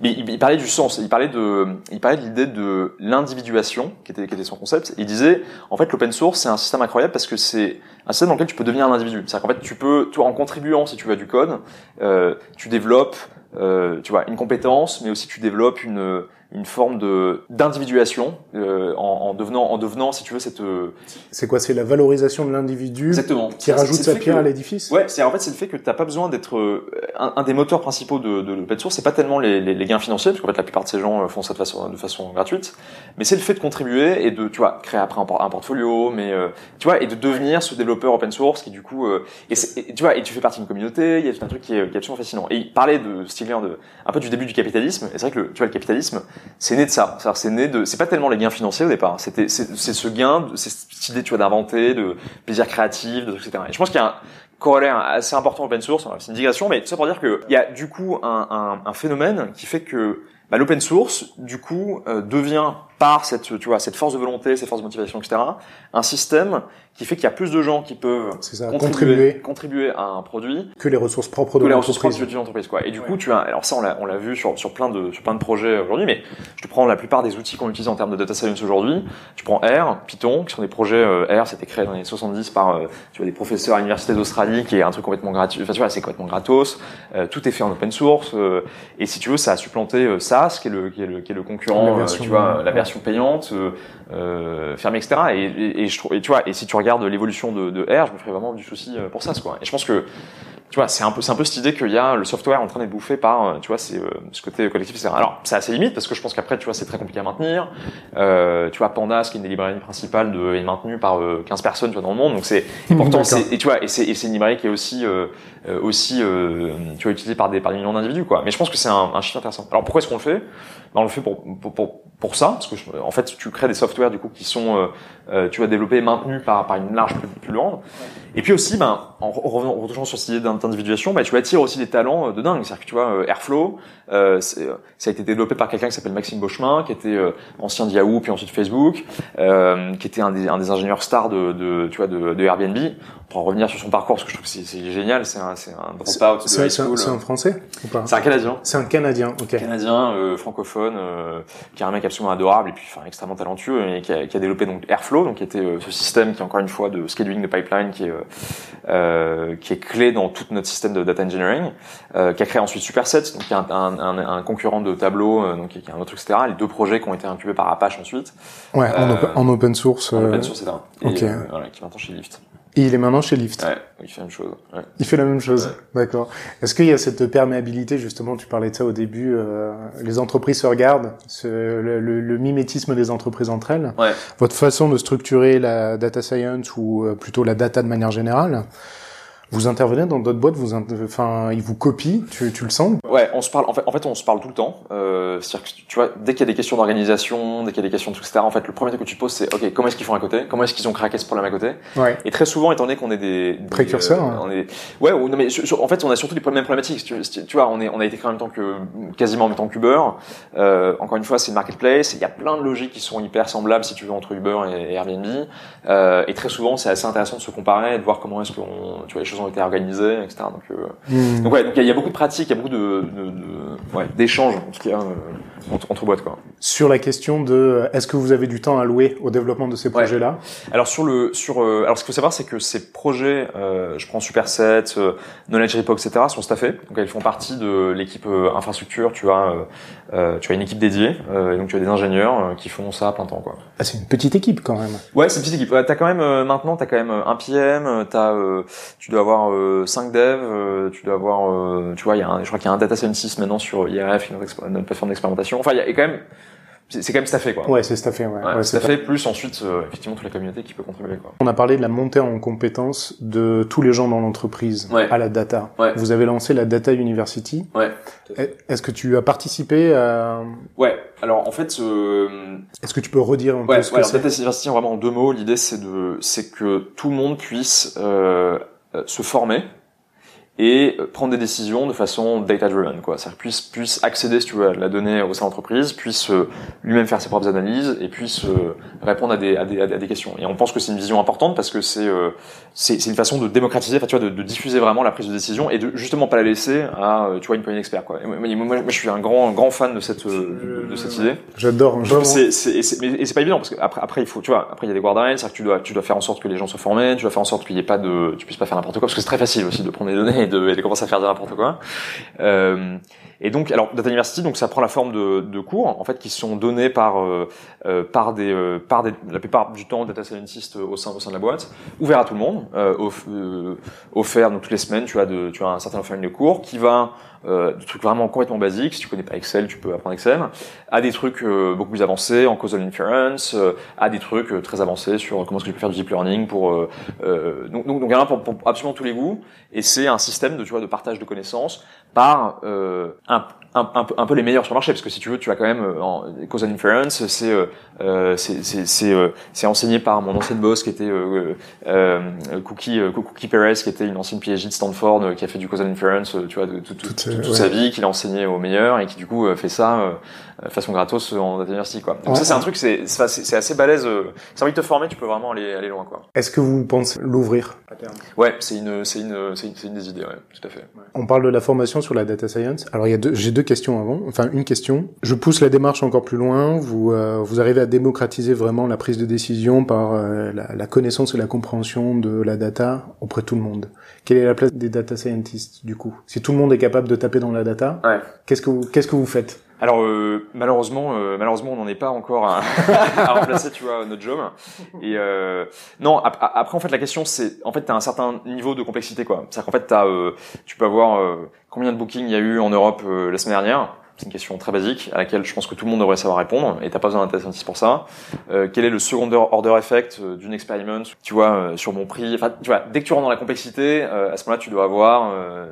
mais il, il parlait du sens. Il parlait de il parlait de l'idée de l'individuation qui était qui était son concept. Il disait en fait l'open source c'est un système incroyable parce que c'est un système dans lequel tu peux devenir un individu. C'est-à-dire qu'en fait tu peux toi en contribuant si tu veux à du code, euh, tu développes euh, tu vois une compétence, mais aussi tu développes une une forme de d'individuation euh, en, en devenant en devenant si tu veux cette euh, C'est quoi C'est la valorisation de l'individu exactement. qui rajoute sa pierre que- à l'édifice? Ouais, c'est en fait c'est le fait que t'as pas besoin d'être euh, un, un des moteurs principaux de, de l'open source, c'est pas tellement les, les, les gains financiers, parce qu'en fait la plupart de ces gens euh, font ça de façon de façon gratuite, mais c'est le fait de contribuer et de tu vois créer après un, un portfolio, mais euh, tu vois et de devenir ce développeur open source qui du coup euh, et, et tu vois et tu fais partie d'une communauté, il y a tout un truc qui est, qui est absolument fascinant. Et il parlait de Stigler de un peu du début du capitalisme, et c'est vrai que le, tu vois le capitalisme c'est né de ça, c'est né de c'est pas tellement les gains financiers au départ, c'était c'est ce gain, c'est cette idée tu vois d'inventer, de plaisir créatif, de etc. Et je pense qu'il y a un corollaire assez important open source, c'est une digression, mais tout ça pour dire qu'il y a du coup un, un, un phénomène qui fait que bah, l'open source, du coup, euh, devient par cette, tu vois, cette force de volonté, cette force de motivation, etc., un système qui fait qu'il y a plus de gens qui peuvent ça, contribuer, contribuer contribuer à un produit que les ressources propres de que les ressources l'entreprise. entreprise, quoi. Et du coup, tu as, alors ça, on l'a, on l'a vu sur, sur plein de, sur plein de projets aujourd'hui, mais je te prends la plupart des outils qu'on utilise en termes de data science aujourd'hui. Tu prends R, Python, qui sont des projets, euh, R, c'était créé dans les années 70 par, euh, tu vois, des professeurs à l'université d'Australie, qui est un truc complètement gratuit. Enfin, tu vois, c'est complètement gratos. Euh, tout est fait en open source. euh, et si tu veux, ça a supplanté euh, SaaS, qui est le, qui est le, qui est le La concurrent, euh, version, tu vois, ouais. la version payante, euh, euh, fermée, etc. Et, et, et je trouve, et tu vois, et si tu regardes l'évolution de, de R, je me ferais vraiment du souci euh, pour ça, quoi. Et je pense que tu vois, c'est un peu, c'est un peu cette idée qu'il y a le software en train d'être bouffé par, euh, tu vois, c'est euh, ce côté collectif, etc. Alors, c'est assez limite parce que je pense qu'après, tu vois, c'est très compliqué à maintenir. Euh, tu vois, Pandas, qui est une des librairies principales, de, est maintenue par euh, 15 personnes, tu vois, dans le monde. Donc c'est, et pourtant, D'accord. c'est, et tu vois, et c'est, et c'est une librairie qui est aussi, euh, euh, aussi, euh, tu vois, utilisée par des, par des millions d'individus, quoi. Mais je pense que c'est un, un chiffre intéressant. Alors, pourquoi est-ce qu'on le fait? Ben, on le fait pour, pour, pour, pour ça, parce que je- en fait, tu crées des softwares, du coup, qui sont, tu vas développer et maintenus par, par une large plus, plus grande. Et puis aussi, ben, en retournant sur cette idée d'individuation, ben, tu attires aussi des talents euh, de dingue. C'est-à-dire que tu vois, euh, Airflow, euh, ça a été développé par quelqu'un qui s'appelle Maxime Beauchemin, qui était ancien de Yahoo, puis ensuite Facebook, qui était un des, ingénieurs stars de, tu vois, de Airbnb. Pour en revenir sur son parcours, parce que je trouve que c'est, génial, c'est un, c'est un dropout de C'est high un, school. c'est un français ou pas? C'est un Canadien C'est un Canadien, ok. canadien euh, francophone euh, qui est un mec absolument adorable et puis enfin extrêmement talentueux et qui a, qui a développé donc Airflow donc qui était euh, ce système qui est encore une fois de scheduling de pipeline qui est euh, euh, qui est clé dans tout notre système de data engineering euh, qui a créé ensuite Superset donc qui est un, un, un, concurrent de Tableau donc qui est un autre etc les deux projets qui ont été incubés par Apache ensuite Ouais, en, open, en open source. en open source etc et ok. voilà qui est maintenant chez Lyft Et il est maintenant chez Lyft. Ouais, il fait la même chose. Ouais. Il fait la même chose. D'accord. Est-ce qu'il y a cette perméabilité justement Tu parlais de ça au début. Euh, les entreprises se regardent, ce, le, le, le, mimétisme des entreprises entre elles. Ouais. Votre façon de structurer la data science ou euh, plutôt la data de manière générale. Vous intervenez dans d'autres boîtes, vous, enfin, ils vous copient, tu, tu le sens Ouais, on se parle. En fait, en fait, on se parle tout le temps. Euh, C'est-à-dire que tu vois, dès qu'il y a des questions d'organisation, dès qu'il y a des questions de tout, etc. En fait, le premier truc que tu poses, c'est ok, comment est-ce qu'ils font à côté? Comment est-ce qu'ils ont craqué ce problème à côté? Ouais. Et très souvent, étant donné qu'on est des, des précurseurs, euh, hein. on est, ouais, ou- non mais sur- en fait, on a surtout les mêmes problématiques. Tu, tu vois, on est, on a été créé en même temps que quasiment en même temps qu'Uber. Euh, encore une fois, c'est une marketplace. Il y a plein de logiques qui sont hyper semblables, si tu veux, entre Uber et, et Airbnb. Euh, et très souvent, c'est assez intéressant de se comparer, et de voir comment est-ce que tu vois, les choses ont été organisées, etc. Donc, euh, Hmm. donc ouais, donc il y, a- il y a beaucoup de pratiques, il y a beaucoup de, ouais, d'échanges en tout cas euh, entre, entre boîtes quoi. Sur la question de euh, est-ce que vous avez du temps alloué au développement de ces projets-là? Alors sur le sur euh, alors ce qu'il faut savoir c'est que ces projets, je prends Superset, Knowledge Repo, etc. sont staffés, donc ils font partie de l'équipe infrastructure. Tu as euh, tu as une équipe dédiée, euh, et donc tu as des ingénieurs euh, qui font ça à plein temps quoi. ah, C'est une petite équipe quand même. Ouais, c'est une petite équipe. Ouais, T'as quand même euh, maintenant, t'as quand même euh, un PM, euh, t'as, euh, tu dois avoir euh, 5 devs, euh, tu dois avoir, euh, tu vois, il y a un, je crois qu'il y a un data scientist maintenant sur IRF, exp- une plateforme d'expérimentation. Enfin, il y a quand même, c'est quand même staffé quoi. Ouais, c'est staffé. Ouais. Ouais, Ouais, staffé plus ensuite euh, effectivement toute la communauté qui peut contribuer quoi. On a parlé de la montée en compétences de tous les gens dans l'entreprise Ouais. à la data. Ouais. Vous avez lancé la Data University. Ouais. Est- Est-ce que tu as participé à... Ouais. Alors en fait, euh, Est-ce que tu peux redire un peu ce ouais, alors, que c'est data science vraiment en deux mots. L'idée c'est de, c'est que tout le monde puisse euh, euh, se former et euh, prendre des décisions de façon data driven quoi. C'est puisse puisse accéder si tu veux à la donnée au sein de l'entreprise puisse euh, lui-même faire ses propres analyses et puisse euh, répondre à des, à des à des questions. Et on pense que c'est une vision importante parce que c'est euh, c'est c'est une façon de démocratiser tu vois de, de diffuser vraiment la prise de décision et de justement pas la laisser à tu vois une poignée d'experts quoi. Et moi, je suis un grand grand fan de cette de, de cette idée. J'adore. et c'est- mais et c'est pas évident parce que après, après il faut, tu vois, après il y a des guardrails, c'est-à-dire que tu dois, tu dois faire en sorte que les gens soient formés, tu dois faire en sorte qu'il y ait pas de, tu puisses pas faire n'importe quoi parce que c'est très facile aussi de prendre des données et de, de commencer à faire n'importe quoi. Euh, et donc, alors Data University, donc ça prend la forme de, de cours en fait qui sont donnés par euh, euh, par des euh, par des la plupart du temps data scientists au sein au sein de la boîte, ouvert à tout le monde, euh, euh, offert donc toutes les semaines, tu as de tu as un certain offering de cours qui va euh, de trucs vraiment complètement basiques. Si tu connais pas Excel, tu peux apprendre Excel. À des trucs euh, beaucoup plus avancés en causal inference, euh, à des trucs euh, très avancés sur comment est-ce que je peux faire du deep learning pour euh, euh, donc donc donc pour, pour absolument tous les goûts. Et c'est un système de tu vois de partage de connaissances par euh, un, un, un, peu, un peu les meilleurs sur le marché parce que si tu veux tu as quand même euh, en causal inference c'est euh, euh, c'est c'est c'est euh, enseigné par mon ancienne boss qui était euh, euh, Cookie euh, Cookie Perez qui était une ancienne PhD de Stanford qui a fait du causal inference euh, tu vois de, de- de- Toute, toute, toute ouais. sa vie qu'il a enseigné aux meilleurs et qui du coup fait ça façon gratos en data university quoi donc Ouais. ça c'est un truc c'est c'est c'est assez balèze si envie de te former tu peux vraiment aller aller loin quoi Est-ce que vous pensez l'ouvrir? À terme ouais c'est une c'est une c'est une, des idées ouais tout à fait On parle de la formation sur la data science. Alors il y a deux, j'ai deux questions avant. Enfin une question. Je pousse la démarche encore plus loin. Vous euh, vous arrivez à démocratiser vraiment la prise de décision par euh, la, la connaissance et la compréhension de la data auprès de tout le monde. Quelle est la place des data scientists du coup? Si tout le monde est capable de taper dans la data, ouais qu'est-ce que vous qu'est-ce que vous faites? Alors euh, malheureusement, euh, malheureusement, on n'en est pas encore à, remplacer, tu vois, notre job. Et euh, non, ap- ap- après en fait la question c'est, en fait, t'as un certain niveau de complexité quoi. C'est-à-dire qu'en fait, t'as, euh, tu peux avoir euh, combien de bookings il y a eu en Europe euh, la semaine dernière? C'est une question très basique à laquelle je pense que tout le monde devrait savoir répondre et t'as pas besoin d'un scientist pour ça. Euh, quel est le second order effect euh, d'une experiment, tu vois, euh, sur mon prix? Enfin, tu vois, dès que tu rentres dans la complexité, euh, à ce moment-là, tu dois avoir euh,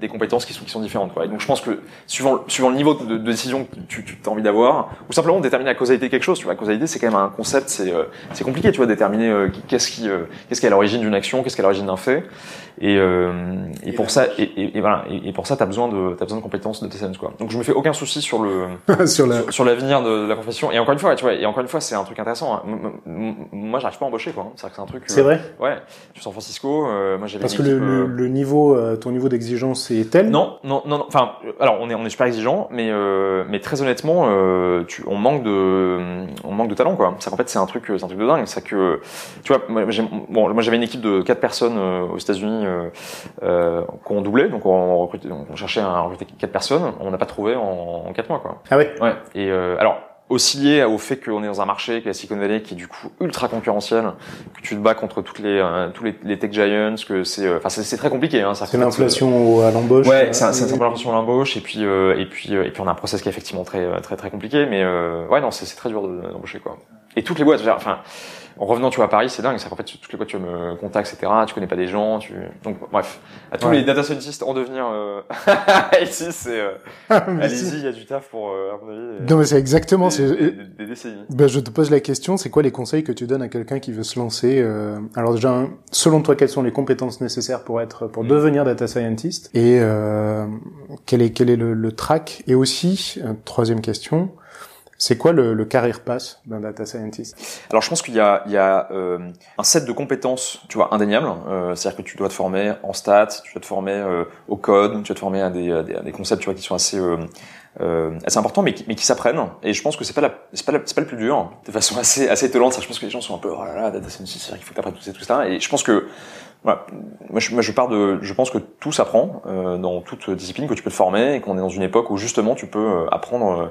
des compétences qui sont qui sont différentes. Quoi. Et donc, je pense que suivant suivant le niveau de, décision que tu, tu as envie d'avoir, ou simplement déterminer la causalité de quelque chose. Tu vois, la causalité, c'est quand même un concept, c'est euh, compliqué, tu vois, déterminer qu'est-ce qui qu'est-ce qui est à l'origine d'une action, qu'est-ce qui est à l'origine d'un fait. Et, euh, et, pour ça, et, et, et voilà, et, et pour ça, t'as besoin de t'as besoin de compétences de TCN, quoi. Donc, je me fais aucun souci sur le sur la sur, sur l'avenir de, de la profession. Et encore une fois, tu vois, et encore une fois, c'est un truc intéressant. hein. Moi, j'arrive pas à embaucher, quoi. Que c'est un truc. euh, C'est vrai Ouais. Je suis San Francisco. euh, moi, j'avais. Parce que le, le, euh, le niveau euh, ton niveau d'exigence est tel non, non, non, non. Enfin, euh, alors on est on est super exigeant, mais euh, mais très honnêtement, euh, tu, on manque de on manque de talent quoi. C'est qu'en fait c'est un truc c'est un truc de dingue. C'est que tu vois, moi, bon, moi j'avais une équipe de quatre personnes euh, aux États-Unis euh, euh, qu'on doublait, donc on recrutait, donc on cherchait à recruter quatre personnes. On n'a pas trouvé en, en quatre mois quoi. Ah ouais? Ouais. Et euh, alors aussi lié au fait qu'on est dans un marché qui est la Silicon Valley qui est du coup ultra concurrentiel, que tu te bats contre toutes les euh, tous les, les, tech giants, que c'est euh, enfin c'est très compliqué. Hein, c'est l'inflation à l'embauche. Ouais, c'est c'est l'inflation à l'embauche et puis et puis et puis on a un process qui est effectivement très très très compliqué, mais ouais non c'est très dur d'embaucher quoi. Et toutes les boîtes, enfin en revenant, tu vois, à Paris, c'est dingue. Ça, en fait, toutes les fois, tu me contactes, etc. Tu connais pas des gens, tu, donc, bref. À tous les data scientists en devenir, euh... ici, c'est, euh... Allez-y, il y a du taf pour, euh, à mon avis. Non, mais c'est exactement, c'est, des, des, décennies. Ben, je te pose la question, c'est quoi les conseils que tu donnes à quelqu'un qui veut se lancer, euh... alors déjà, selon toi, quelles sont les compétences nécessaires pour être, pour mm. devenir data scientist? Et, euh, quel est, quel est le, le track? Et aussi, euh, troisième question, c'est quoi le, le career pass d'un data scientist? Alors je pense qu'il y a, euh, un set de compétences, tu vois, indéniables. Euh, C'est-à-dire que tu dois te former en stats, tu dois te former euh, au code, tu dois te former à des, concepts, tu vois, qui sont assez euh, assez importants, mais qui, s'apprennent. Et je pense que c'est pas c'est pas c'est pas le plus dur, de façon assez assez étonnante. Je pense que les gens sont un peu oh là là, data scientist, il faut que tout ça, tout ça. Et je pense que. Moi, je, pars de, je pense que tout s'apprend dans toute discipline que tu peux te former et qu'on est dans une époque où justement tu peux apprendre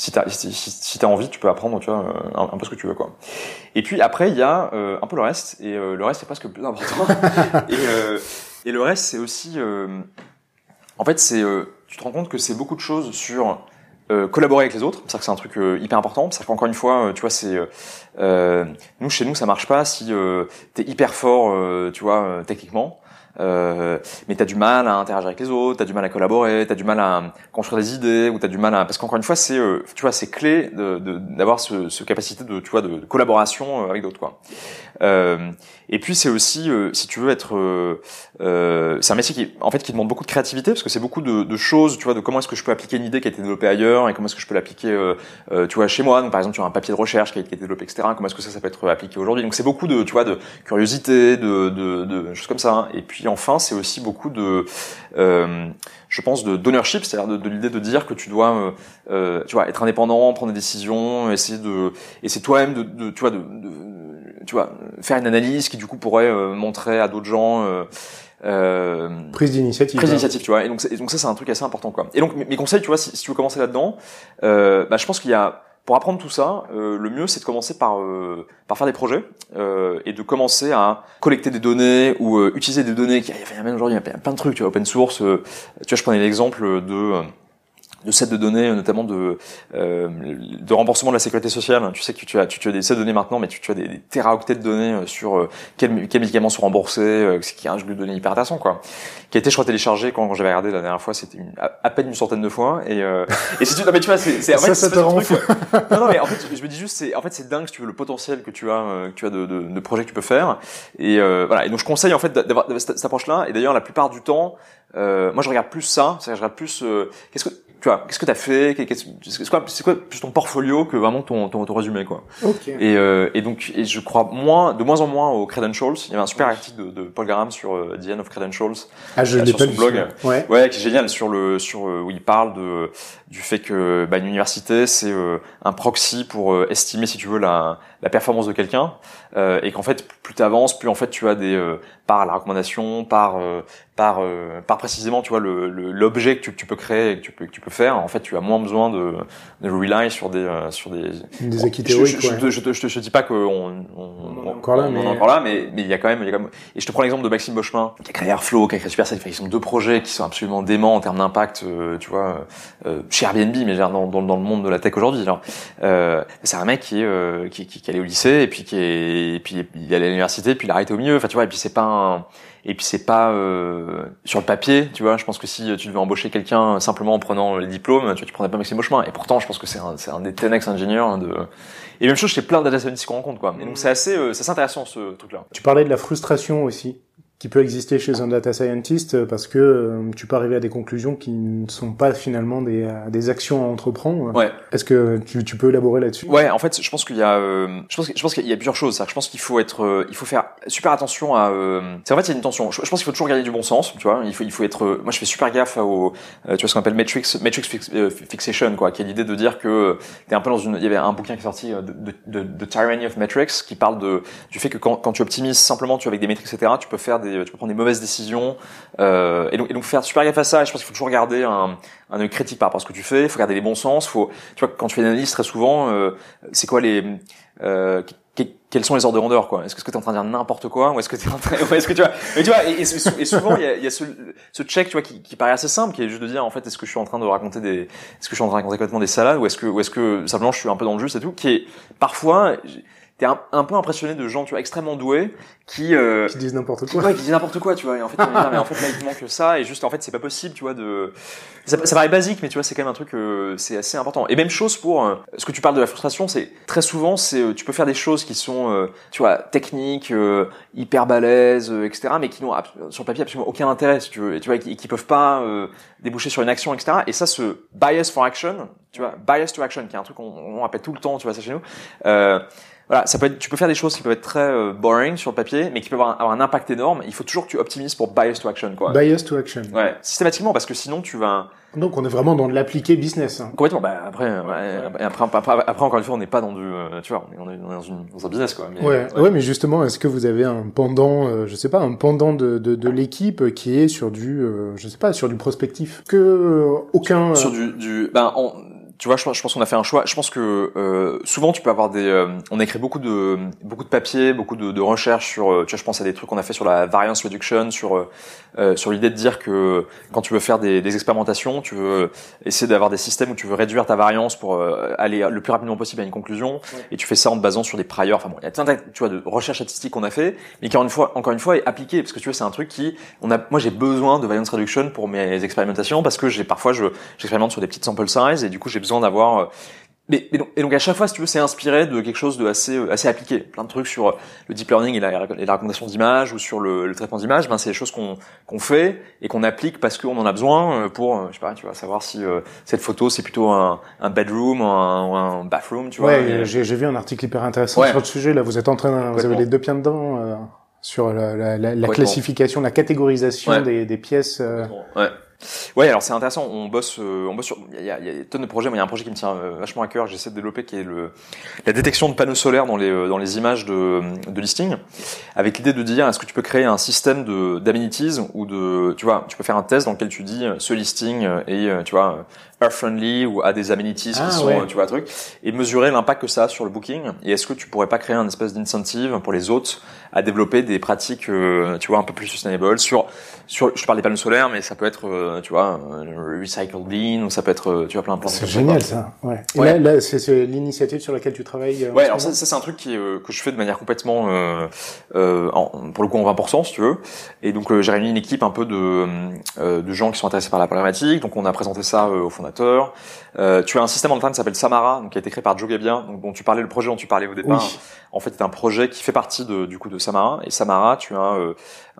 si t'as si, si as envie, tu peux apprendre, tu vois, euh, un, un, peu ce que tu veux, quoi. Et puis après, il y a euh, un peu le reste, et euh, le reste c'est presque plus important. et, euh, et le reste, c'est aussi, en fait, c'est, tu te rends compte que c'est beaucoup de choses sur collaborer avec les autres. C'est que c'est un truc hyper important. C'est qu'encore une fois, tu vois, c'est nous chez nous, ça marche pas si t'es hyper fort, tu vois, techniquement. Euh, mais tu as du mal à interagir avec les autres, tu as du mal à collaborer, tu as du mal à construire des idées, ou tu as du mal à... Parce qu'encore une fois, c'est euh, tu vois, c'est clé d'avoir de, ce, ce, capacité de, tu vois, de, collaboration euh, avec d'autres. quoi. Euh, et puis c'est aussi, euh, si tu veux être, euh, c'est un métier qui, en fait, qui demande beaucoup de créativité parce que c'est beaucoup de, de, choses, tu vois, de comment est-ce que je peux appliquer une idée qui a été développée ailleurs et comment est-ce que je peux l'appliquer, tu vois, chez moi. Donc, par exemple, tu as un papier de recherche qui a été développé, etc. Comment est-ce que ça, ça peut être appliqué aujourd'hui Donc c'est beaucoup de, tu vois, de curiosité, de, de, de choses comme ça. Et puis enfin, c'est aussi beaucoup de je pense, de d'ownership, c'est-à-dire de, l'idée de dire que tu dois, euh, euh, tu vois, être indépendant, prendre des décisions, essayer de, et c'est toi-même de, de, tu vois, de, de, tu vois, faire une analyse qui du coup pourrait euh, montrer à d'autres gens. Euh, euh, prise d'initiative. Prise d'initiative, tu vois. Et donc, et donc ça, c'est un truc assez important, quoi. Et donc, mes, conseils, tu vois, si, si tu veux commencer là-dedans, euh, bah, je pense qu'il y a pour apprendre tout ça, euh, le mieux c'est de commencer par euh, par faire des projets euh, et de commencer à collecter des données ou euh, utiliser des données. Il y a, même aujourd'hui il y a plein de trucs, tu vois, open source. tu vois, je prenais l'exemple de de sets de données, notamment de, euh, de remboursement de la sécurité sociale. Tu sais que tu as, tu, tu as des sets de données maintenant, mais tu, tu as des, des téraoctets de données euh, sur euh, quels, quels, médicaments sont remboursés, euh, ce qui est un jeu de données hyper intéressant, quoi. Qui a été, je crois, téléchargé quand, quand j'avais regardé la dernière fois, c'était à, peine une centaine de fois. Et, euh, et si tu, non mais tu vois, c'est, c'est, en fait, ça, ça te rend fou. non, non, mais en fait, je me dis juste, c'est, en fait, c'est dingue, si tu veux, le potentiel que tu as, euh, que tu as de, de, de projets que tu peux faire. Et voilà. Et donc, je conseille en fait d'avoir cette, cette approche-là. Et d'ailleurs, la plupart du temps, moi, je regarde plus ça. C'est-à-dire, je regarde plus, qu'est-ce que tu vois, qu'est-ce que tu as fait C'est quoi, c'est quoi plus ton portfolio que vraiment ton, ton, ton résumé, quoi. Okay. Et, euh, et donc, et je crois moins, de moins en moins aux credentials. Il y avait un super article de, de Paul Graham sur euh, The End of Credentials. Ah, je euh, pas lu. blog. Ouais. ouais, qui est génial sur le, sur, euh, où il parle de, du fait que, bah, une université, c'est euh, un proxy pour estimer, si tu veux, la, la performance de quelqu'un. Et qu'en fait, plus tu avances, plus en fait, tu as des, par la recommandation, par, par, euh, par précisément, tu vois, l'objet le, que tu, tu, peux créer, que tu peux, que tu peux faire. En fait, tu as moins besoin de, de rely sur des, euh, sur des. Des acquis théoriques. Je, je, je, je, te dis pas qu'on on, on, est encore là, on, mais... est encore là, mais mais il y a quand même, il y a quand même. Et je te prends l'exemple de Maxime Bochemin, qui a créé Airflow, qui a créé SuperSet. Ils sont deux projets qui sont absolument déments en termes d'impact, euh, tu vois, euh, chez Airbnb, mais dans, dans, dans le monde de la tech aujourd'hui. Euh, c'est un mec qui est, qui, qui, qui allait au lycée et puis qui est, et puis il allait à l'université, puis il a arrêté au milieu. Enfin, tu vois, et puis c'est pas un et puis c'est pas euh, sur le papier, tu vois. Je pense que si tu devais embaucher quelqu'un simplement en prenant les diplômes, tu, vois, tu prendrais pas Maxime chemin. Et pourtant, je pense que c'est un, c'est un des 10 ingénieurs de. Et même chose, chez plein data scientists qu'on rencontre, quoi. Et donc c'est assez, euh, c'est assez intéressant ce truc-là. Tu parlais de la frustration aussi qui peut exister chez un data scientist euh, parce que euh, tu peux arriver à des conclusions qui ne sont pas finalement des, euh, des actions à entreprendre. Ouais. Est-ce que tu, tu, peux élaborer là-dessus? Ouais, en fait, je pense qu'il y a, euh, je pense, je pense qu'il y a plusieurs choses. Je pense qu'il faut être, il faut faire super attention à. c'est en fait, il y a une tension. Je, pense qu'il faut toujours garder du bon sens, tu vois. Il faut, il faut être. Moi, je fais super gaffe au, tu vois, ce qu'on appelle matrix, matrix fixation, quoi, qui est l'idée de dire que t'es un peu dans une. Il y avait un bouquin qui est sorti de, de, de, Tyranny of Metrics qui parle de du fait que quand, quand tu optimises simplement, tu avec des métriques, etc., tu peux faire des des, tu peux prendre des mauvaises décisions. Euh, et, donc, et donc faire super gaffe à ça. Et je pense qu'il faut toujours garder un, un œil critique par rapport à ce que tu fais. Il faut garder les bons sens. Faut, tu vois, quand tu fais une analyse très souvent, euh, c'est quoi les euh, quels sont les ordres de grandeur quoi? Est-ce que tu es en train de dire n'importe quoi ou est-ce que tu en train est-ce que tu vois Mais tu vois et, et, souvent il y a, y a, ce, ce check tu vois qui, qui, paraît assez simple qui est juste de dire en fait est-ce que je suis en train de raconter des est-ce que je suis en train de raconter complètement des salades ou est-ce que ou est-ce que simplement je suis un peu dans le jeu c'est tout qui est parfois t'es un, un, peu impressionné de gens tu vois extrêmement doués qui euh, qui disent n'importe quoi. Ouais, qui disent n'importe quoi tu vois et en fait mais en fait là il manque ça et juste en fait c'est pas possible tu vois de ça, ça paraît basique mais tu vois c'est quand même un truc euh, c'est assez important. Et même chose pour euh, ce que tu parles de la frustration c'est très souvent c'est euh, tu peux faire des choses qui sont euh, tu vois techniques hyper balèzes etc mais qui n'ont sur le papier absolument aucun intérêt si tu veux et tu vois qui, qui peuvent pas déboucher sur une action etc et ça ce bias for action tu vois bias to action qui est un truc qu'on on répète tout le temps tu vois ça chez nous voilà, ça peut être, tu peux faire des choses qui peuvent être très euh, boring sur le papier, mais qui peuvent avoir, un impact énorme. Il faut toujours que tu optimises pour bias to action, quoi. Bias to action. Ouais, systématiquement, parce que sinon tu vas. Donc on est vraiment dans de l'appliqué business. Hein. Complètement. Bah après, après, après, après, encore une fois, on n'est pas dans du, euh, tu vois, on est, dans, une, dans un business, quoi. Mais, ouais, ouais, mais justement, est-ce que vous avez un pendant, euh, je sais pas, un pendant de, de, de l'équipe qui est sur du, je sais pas, sur du prospectif? Que aucun. Sur, sur du, du, ben, on, tu vois, je, je pense qu'on a fait un choix. Je pense que euh, souvent tu peux avoir des, euh, on a écrit beaucoup de beaucoup de papiers, beaucoup de, de recherches sur, euh, tu vois, je pense à des trucs qu'on a fait sur la variance reduction, sur euh, sur l'idée de dire que quand tu veux faire des, des expérimentations, tu veux essayer d'avoir des systèmes où tu veux réduire ta variance pour aller le plus rapidement possible à une conclusion, et tu fais ça en te basant sur des priors. Enfin bon, il y a plein de, tu vois, de recherches statistiques qu'on a fait, mais qui encore une fois, encore une fois, est appliqué parce que tu vois, c'est un truc qui, on a, moi j'ai besoin de variance reduction pour mes expérimentations parce que j'ai parfois je j'expérimente sur des petites sample size et du coup j'ai besoin d'avoir euh, mais, donc, et donc à chaque fois, si tu veux, c'est inspiré de quelque chose de assez euh, assez appliqué. Plein de trucs sur euh, le deep learning et la, et la recommandation d'images ou sur le, le traitement d'images. Ben c'est des choses qu'on qu'on fait et qu'on applique parce qu'on en a besoin pour, je sais pas, tu vois, savoir si cette photo c'est plutôt un, un bedroom ou un, un, bathroom, tu vois. Ouais, j'ai vu un article hyper intéressant sur le sujet. Là, vous êtes en train, vous avez les deux pieds dedans sur la, la, la, classification, la catégorisation des, des pièces. Ouais. Ouais, alors c'est intéressant. On bosse, euh, on bosse sur. Il y y a des tonnes de projets. Moi, il y a un projet qui me tient euh, vachement à cœur. J'essaie de développer, qui est le la détection de panneaux solaires dans les euh, dans les images de de listing, avec l'idée de dire est-ce que tu peux créer un système de d'amenities ou de tu vois, tu peux faire un test dans lequel tu dis ce listing et tu vois earth friendly ou a des amenities qui ah, sont tu vois un truc et mesurer l'impact que ça a sur le booking et est-ce que tu pourrais pas créer un espèce d'incentive pour les autres à développer des pratiques tu vois un peu plus sustainable sur sur je parle des panneaux solaires mais ça peut être tu vois, recycle bean, ou ça peut être, tu vois, plein de C'est génial ça. Ouais. Et là, là c'est l'initiative sur laquelle tu travailles. Euh, ouais, alors ça, ça c'est un truc qui, euh, que je fais de manière complètement, euh, euh, en, pour le coup, en 20%, si tu veux. Et donc j'ai réuni une équipe un peu de, de gens qui sont intéressés par la problématique. Donc on a présenté ça au fondateur. tu as un système en train qui s'appelle Samara, donc qui a été créé par Joe Gabbia, donc dont tu parlais, le projet dont tu parlais au départ. En fait, c'est un projet qui fait partie de, du coup de Samara. Et Samara, tu as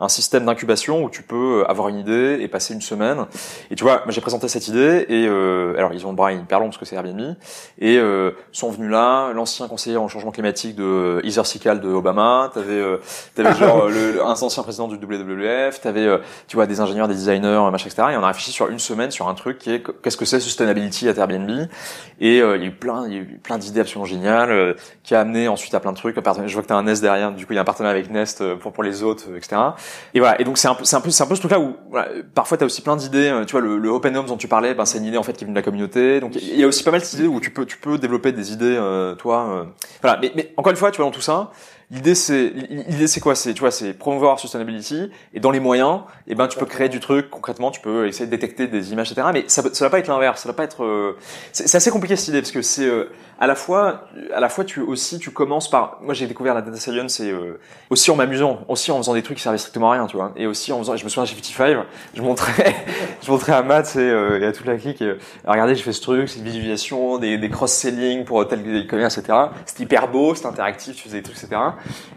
un système d'incubation où tu peux avoir une idée et passer une semaine. Et tu vois, j'ai présenté cette idée et euh, alors ils ont le bras hyper long parce que c'est Airbnb et euh, sont venus là l'ancien conseiller en changement climatique de Heather Sikal de Obama, t'avais euh, t'avais genre le, un ancien président du WWF, t'avais euh, tu vois des ingénieurs, des designers, machin etc. Et on a réfléchi sur une semaine sur un truc qui est qu'est-ce que c'est sustainability à Airbnb et euh, il y a eu plein il y a eu plein d'idées absolument géniales euh, qui a amené ensuite à plein de trucs. Je vois que t'as un Nest derrière, du coup il y a un partenariat avec Nest pour pour les autres, etc. Et voilà. Et donc c'est un peu c'est un peu c'est un peu ce truc là où voilà, parfois t'as aussi plein d'idées. Tu vois le, le Open Homes dont tu parlais, ben c'est une idée en fait qui vient de la communauté. Donc il y a aussi pas mal d'idées où tu peux tu peux développer des idées euh, toi. Euh. Voilà. Mais, mais encore une fois, tu vois dans tout ça, l'idée c'est l'idée c'est quoi? C'est tu vois c'est promouvoir sustainability et dans les moyens, et eh ben tu peux créer du truc concrètement. Tu peux essayer de détecter des images etc. Mais ça ça va pas être l'inverse. Ça va pas être. Euh, c'est assez compliqué cette idée parce que c'est à la fois, à la fois, tu aussi, tu commences par. Moi, j'ai découvert la data science c'est euh, aussi en m'amusant, aussi en faisant des trucs qui servaient strictement à rien, tu vois. Et aussi en faisant. Je me souviens chez 55, je montrais, je montrais à Matt et, euh, et à toute la clique. Euh, regardez, je fais ce truc, c'est une visualisation, des, des cross-selling pour tel e-commerce, etc. C'était hyper beau, c'était interactif, tu faisais des trucs, etc.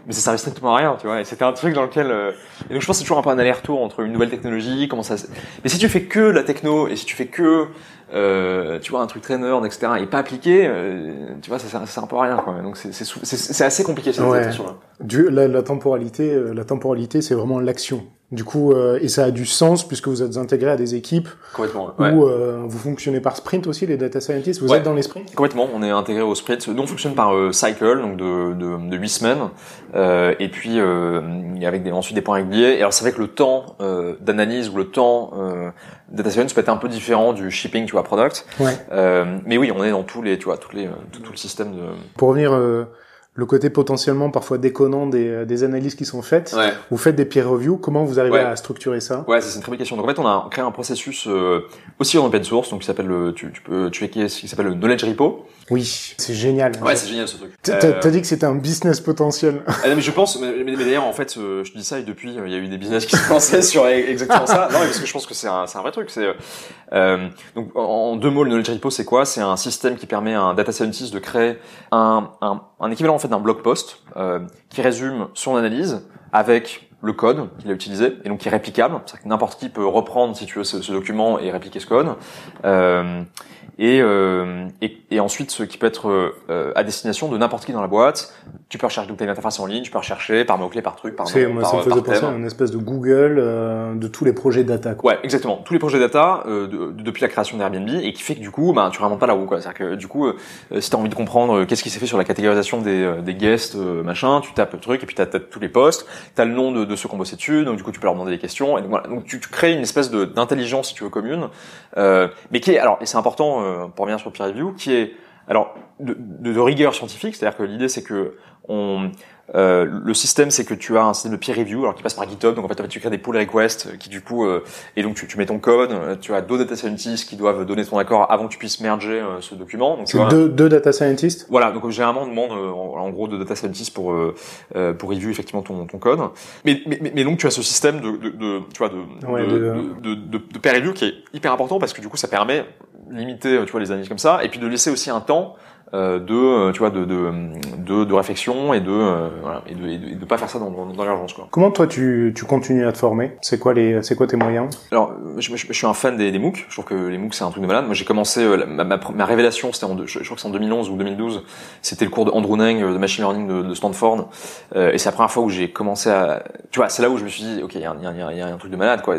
Mais ça servait strictement à rien, tu vois. Et c'était un truc dans lequel. Euh, et donc, je pense que c'est toujours un peu un aller-retour entre une nouvelle technologie, comment ça. Mais si tu fais que la techno et si tu fais que euh, tu vois, un truc très nerd, etc., et pas appliqué, euh, tu vois, ça, ça sert un peu à rien, quoi. Donc c'est assez compliqué cette ouais. là la, la, temporalité, euh, la temporalité, c'est vraiment l'action. Du coup, euh, et ça a du sens puisque vous êtes intégré à des équipes Complètement. où ouais. euh, vous fonctionnez par sprint aussi, les data scientists. Vous Ouais. êtes dans les sprints? Complètement, on est intégré au sprint. Nous, on fonctionne par euh, cycle, donc de, de, de 8 semaines, euh, et puis euh, avec des, ensuite des points réguliers. Et alors, c'est vrai que le temps euh, d'analyse ou le temps euh, data science peut être un peu différent du shipping, tu vois, product. Ouais. Euh, mais oui, on est dans tous les, tu vois, tous les, tout, tout le système de. Pour revenir euh, le côté potentiellement parfois déconnant des, euh, des analyses qui sont faites, Ouais. vous faites des peer reviews. Comment vous arrivez Ouais. à structurer ça? Ouais, c'est une très bonne question. Donc en fait, on a créé un processus euh, aussi en open source, donc qui s'appelle le, tu, tu peux checker ce qui s'appelle le knowledge repo. Oui, c'est génial. Ouais, c'est génial ce truc. T'as t'as- Euh, t'as dit que c'était un business potentiel. Ah non, mais je pense, mais, mais- mais d'ailleurs, en fait, euh, je dis ça et depuis, euh, il y a eu des business qui se lançaient sur exactement ça. Non, mais parce que je pense que c'est un, c'est un vrai truc. C'est euh, euh, donc en, deux mots, le knowledge repo, c'est quoi? C'est un système qui permet à un data scientist de créer un, un, un équivalent en fait d'un blog post euh, qui résume son analyse avec le code qu'il a utilisé et donc qui est réplicable. C'est-à-dire que n'importe qui peut reprendre, si tu veux, ce, ce document et répliquer ce code. Euh, et, euh, et, et ensuite ce qui peut être euh, à destination de n'importe qui dans la boîte. Tu peux rechercher, donc t'as une interface en ligne, tu peux rechercher par mot-clé, par truc, par C'est- moi, par, ça me faisait par penser à une espèce de Google euh, de tous les projets data. Quoi. Ouais, exactement. Tous les projets data euh, de- de- depuis la création d'Airbnb et qui fait que du coup, bah, tu remontes pas là-haut. quoi. C'est-à-dire que du coup, euh, si t'as envie de comprendre euh, qu'est-ce qui s'est fait sur la catégorisation des, euh, des guests, euh, machin, tu tapes le truc et puis t'as, t'as tous les posts, t'as le nom de, de ceux qui ont bossé dessus, donc du coup tu peux leur demander des questions. Et donc, voilà. donc tu, tu crées une espèce de, d'intelligence, si tu veux, commune, euh, mais qui est, alors, et c'est important euh, pour revenir sur peer review, qui est alors de, de, de rigueur scientifique, c'est-à-dire que l'idée c'est que on euh, le système, c'est que tu as un système de peer review, alors qui passe par GitHub. Donc en fait, en tu crées des pull requests qui du coup, euh, et donc tu, tu mets ton code. euh, Tu as deux data scientists qui doivent donner ton accord avant que tu puisses merger euh, ce document. Donc vois, deux, deux data scientists? voilà, donc généralement on demande euh, en, en gros de data scientist pour pour review effectivement ton, ton code. Mais, mais, mais- donc tu as ce système de, de, de tu vois de Ouais, de, de- de, peer review qui est hyper important parce que du coup ça permet limiter euh, tu vois les analyses comme ça et puis de laisser aussi un temps euh, de euh, tu vois de de, de, de réflexion et de euh, voilà et de, et de et de pas faire ça dans, dans, l'urgence quoi. Comment toi tu, tu continues à te former? C'est quoi les c'est quoi tes moyens? Alors, je, je- je suis un fan des, des MOOC. Je trouve que les MOOC c'est un truc de malade. Moi, j'ai commencé ma, ma, ma révélation, c'était en, je, je crois que c'est en 2011 ou 2012. C'était le cours de Andrew Ng euh, de machine learning de, de Stanford. Et c'est la première fois où j'ai commencé à, tu vois, c'est là où je me suis dit, ok, il y a, y a un truc de malade, quoi.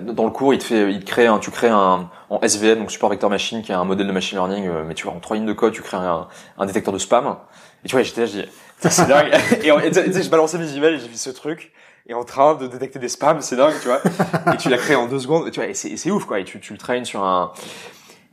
Dans le cours, il te fait, il te crée un, tu crées un en SVM, donc support vector machine, qui est un modèle de machine learning. euh, mais tu vois, en trois lignes de code, tu crées un, un détecteur de spam. Et tu vois, j'étais là, je dis, c'est dingue. et en- et tu sais, je balançais mes emails et j'ai vu ce truc et en train de détecter des spams, c'est dingue, tu vois. et tu l'as créé en deux secondes, et tu vois, et c'est, et c'est ouf, quoi. Et tu, tu le traînes sur un,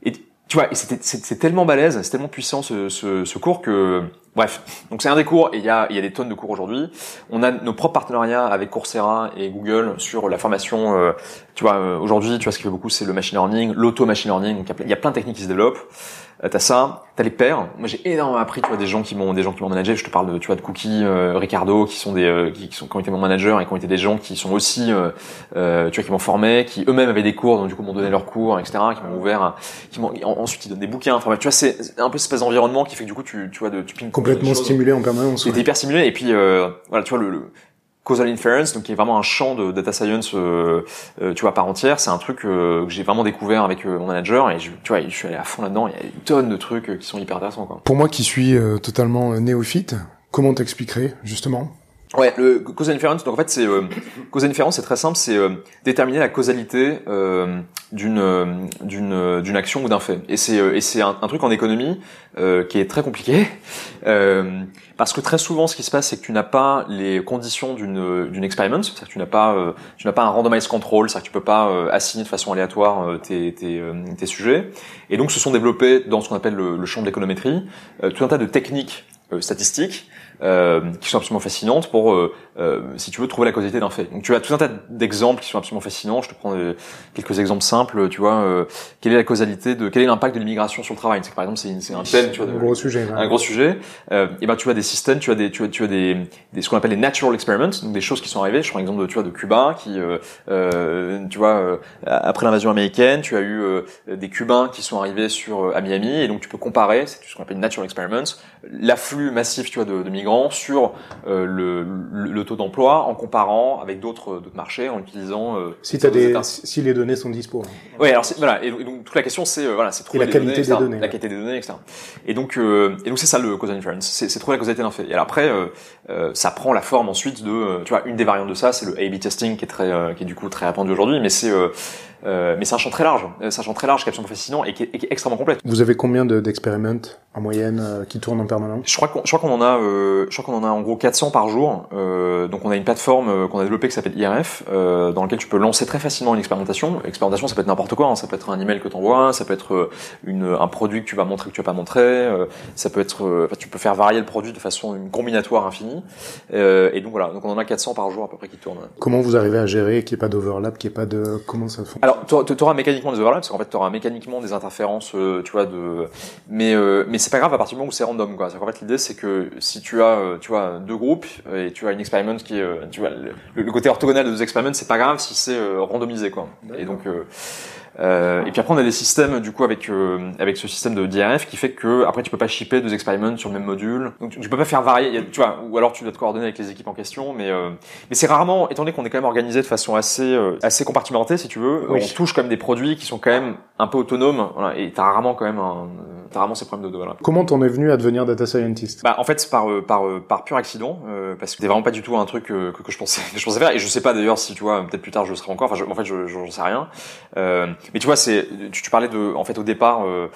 et tu vois, c'est, tellement balèze, c'est tellement puissant ce, ce, ce cours que, bref. Donc c'est un des cours, et il y a, y a des tonnes de cours aujourd'hui. On a nos propres partenariats avec Coursera et Google sur la formation. euh, tu vois, euh, aujourd'hui, tu vois, ce qui fait beaucoup, c'est le machine learning, l'auto machine learning. Donc il y, a plein de techniques qui se développent. Euh, t'as ça, t'as les pairs. Moi, j'ai énormément appris, tu vois, des gens qui m'ont, des gens qui m'ont managé. Je te parle de, tu vois, de Cookie, euh, Ricardo, qui sont des, euh, qui, qui sont, qui ont été mon manager et qui ont été des gens qui sont aussi, euh, euh, tu vois, qui m'ont formé, qui eux-mêmes avaient des cours, donc du coup m'ont donné leurs cours, etc., qui m'ont ouvert, qui m'ont, en- ensuite ils donnent des bouquins. Enfin, tu vois, c'est un peu cette espèce d'environnement qui fait que du coup, tu, tu vois, de, tu ping Complètement stimulé en permanence. Ouais. hyper stimulé et puis euh, voilà, tu vois le, le causal inference, donc qui est vraiment un champ de data science, euh, euh, tu vois, à part entière. C'est un truc euh, que j'ai vraiment découvert avec mon manager et je, tu vois, je suis allé à fond là-dedans. Il y a une tonne de trucs qui sont hyper intéressants, quoi. Pour moi qui suis totalement néophyte, comment t'expliquerais justement Ouais, le causal inference, donc en fait, c'est euh, causal inference, c'est très simple, c'est euh, déterminer la causalité euh, d'une euh, d'une euh, d'une action ou d'un fait. Et c'est euh, et c'est un, truc en économie qui est très compliqué parce que très souvent, ce qui se passe, c'est que tu n'as pas les conditions d'une d'une experiment, c'est-à-dire que tu n'as pas tu n'as pas un randomized control, c'est-à-dire que tu peux pas assigner de façon aléatoire tes tes, tes sujets. Et donc, se sont développés dans ce qu'on appelle le, le champ de l'économétrie tout un tas de techniques statistiques euh, qui sont absolument fascinantes pour, euh, euh, si tu veux, trouver la causalité d'un fait. Donc tu as tout un tas d'exemples qui sont absolument fascinants. Je te prends euh, quelques exemples simples. Tu vois, euh, quelle est la causalité de, quel est l'impact de l'immigration sur le travail? C'est par exemple, c'est un thème, tu vois, Un de- gros sujet. ouais. un gros sujet. Et ben tu as des systèmes, tu as des, tu as, tu as des, des ce qu'on appelle les natural experiments, donc des choses qui sont arrivées. Je prends l'exemple de, tu vois, de Cuba, qui, tu vois, euh, après l'invasion américaine, tu as eu euh, des Cubains qui sont arrivés sur à Miami, et donc tu peux comparer, c'est ce qu'on appelle natural experiments, l'afflux massif, tu vois, de, de migrants sur euh, le, le, taux d'emploi en comparant avec d'autres marchés en utilisant euh, si t'as des si les données sont dispo. Oui, alors voilà et donc toute la question c'est voilà c'est trouver la qualité des données, la qualité des données etc. Et donc et donc c'est ça le causal inference c'est trouver la causalité d'un fait. Et alors après ça prend la forme ensuite de tu vois une des variantes de ça c'est le A/B testing qui est très qui est du coup très répandu aujourd'hui mais c'est euh, mais c'est un champ très large, euh, c'est un champ très large qui est absolument fascinant et qui est, extrêmement complet. Vous avez combien d'expériments en moyenne euh, qui tournent en permanence? Je crois qu'on, je crois qu'on en a, je crois qu'on en a en gros 400 par jour. donc on a une plateforme qu'on a développée qui s'appelle IRF, dans laquelle tu peux lancer très facilement une expérimentation. Expérimentation, ça peut être n'importe quoi, hein. ça peut être un email que tu envoies, ça peut être une, un produit que tu vas montrer que tu vas pas montrer, ça peut être, tu peux faire varier le produit de façon une combinatoire infinie. et donc voilà, donc on en a 400 par jour à peu près qui tournent. Comment vous arrivez à gérer qu'il n'y ait pas d'overlap, qu'il n'y ait pas de comment ça fonctionne? Tu auras mécaniquement des overlaps, parce qu'en fait, tu auras mécaniquement des interférences, euh, tu vois, de. Mais euh, mais c'est pas grave à partir du moment où c'est random, quoi. En fait, l'idée c'est que si tu as, euh, tu vois, deux groupes et tu as une experiment qui est, tu vois, le, côté orthogonal de deux experiments, c'est pas grave si c'est randomisé, quoi. Et donc. Euh, et puis après on a des systèmes du coup avec euh, avec ce système de DRF qui fait que après tu peux pas shipper deux experiments sur le même module. Donc tu, peux pas faire varier, tu vois, ou alors tu dois te coordonner avec les équipes en question. Mais euh, mais c'est rarement, étant donné qu'on est quand même organisé de façon assez assez compartimentée si tu veux, on touche quand même des produits qui sont quand même un peu autonomes. Voilà, et t'as rarement quand même un, t'as rarement ces problèmes de voilà. Comment t'en es venu à devenir data scientist? Bah en fait par par par pur accident parce que c'était vraiment pas du tout un truc que, que, je pensais que je pensais faire et je sais pas d'ailleurs si tu vois peut-être plus tard je serai encore. Enfin en fait je j'en sais rien. Mais tu vois c'est tu, tu, parlais de, en fait, au départ, euh,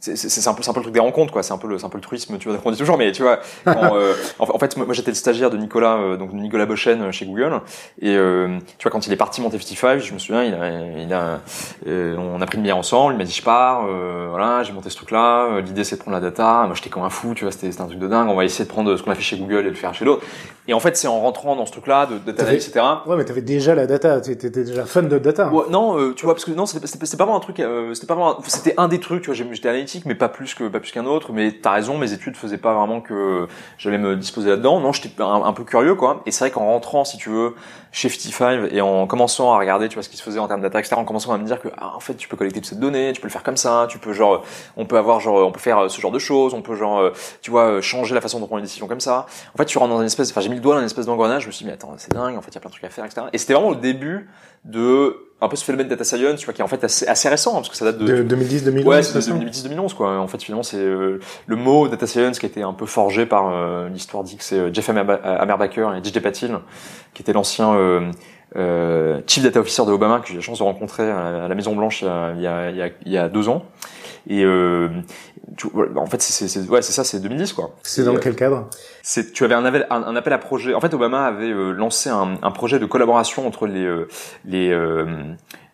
c'est un peu c'est un peu le truc des rencontres quoi. C'est un peu le c'est un peu le tourisme tu vois on dit toujours mais tu vois euh, en, fait moi, j'étais le stagiaire de Nicolas euh, donc Nicolas Bochen euh, chez Google. Et tu vois quand il est parti monter 55 je me souviens il a, il a on a pris une bière ensemble il m'a dit je pars voilà j'ai monté ce truc là l'idée c'est de prendre la data. Moi j'étais comme un fou tu vois c'était un truc de dingue. On va essayer de prendre ce qu'on a fait chez Google et de le faire chez l'autre et en fait c'est en rentrant dans ce truc là de data etc ouais mais t'avais déjà la data t'étais déjà fan de data non tu vois parce que non c'était pas vraiment un truc c'était pas vraiment c'était un des trucs tu vois j'étais analytique mais pas plus que pas plus qu'un autre. Mais t'as raison, mes études faisaient pas vraiment que j'allais me disposer là-dedans. Non, j'étais un, peu curieux, quoi. Et c'est vrai qu'en rentrant, si tu veux, chez 55 et en commençant à regarder, tu vois, ce qui se faisait en termes data, etc., en commençant à me dire que, ah, en fait, tu peux collecter toutes ces données, tu peux le faire comme ça, tu peux genre, on peut avoir genre, on peut faire ce genre de choses, on peut genre, tu vois, changer la façon dont on prend une décision comme ça. En fait, tu rentres dans une espèce, enfin, j'ai mis le doigt dans une espèce d'engrenage, je me suis dit, mais attends, c'est dingue, en fait, il y a plein de trucs à faire, etc. Et c'était vraiment le début de un peu ce phénomène data science, tu vois, qui est en fait assez, assez récent, hein, parce que ça date de, 2010-2011. Ouais, c'est 2010-2011, quoi. En fait, finalement, c'est euh, le mot data science qui a été un peu forgé par euh, l'histoire dit que c'est euh, Jeff Amerbacher et DJ Patil, qui était l'ancien euh, chief data officer de Obama, que j'ai eu la chance de rencontrer à la Maison Blanche il y a, il y a, il y a deux ans. Et euh, tu, en fait, c'est ouais, c'est ça, c'est 2010 quoi. C'est dans quel cadre? C'est tu avais un appel, un, appel à projet. En fait, Obama avait lancé un, un, projet de collaboration entre les les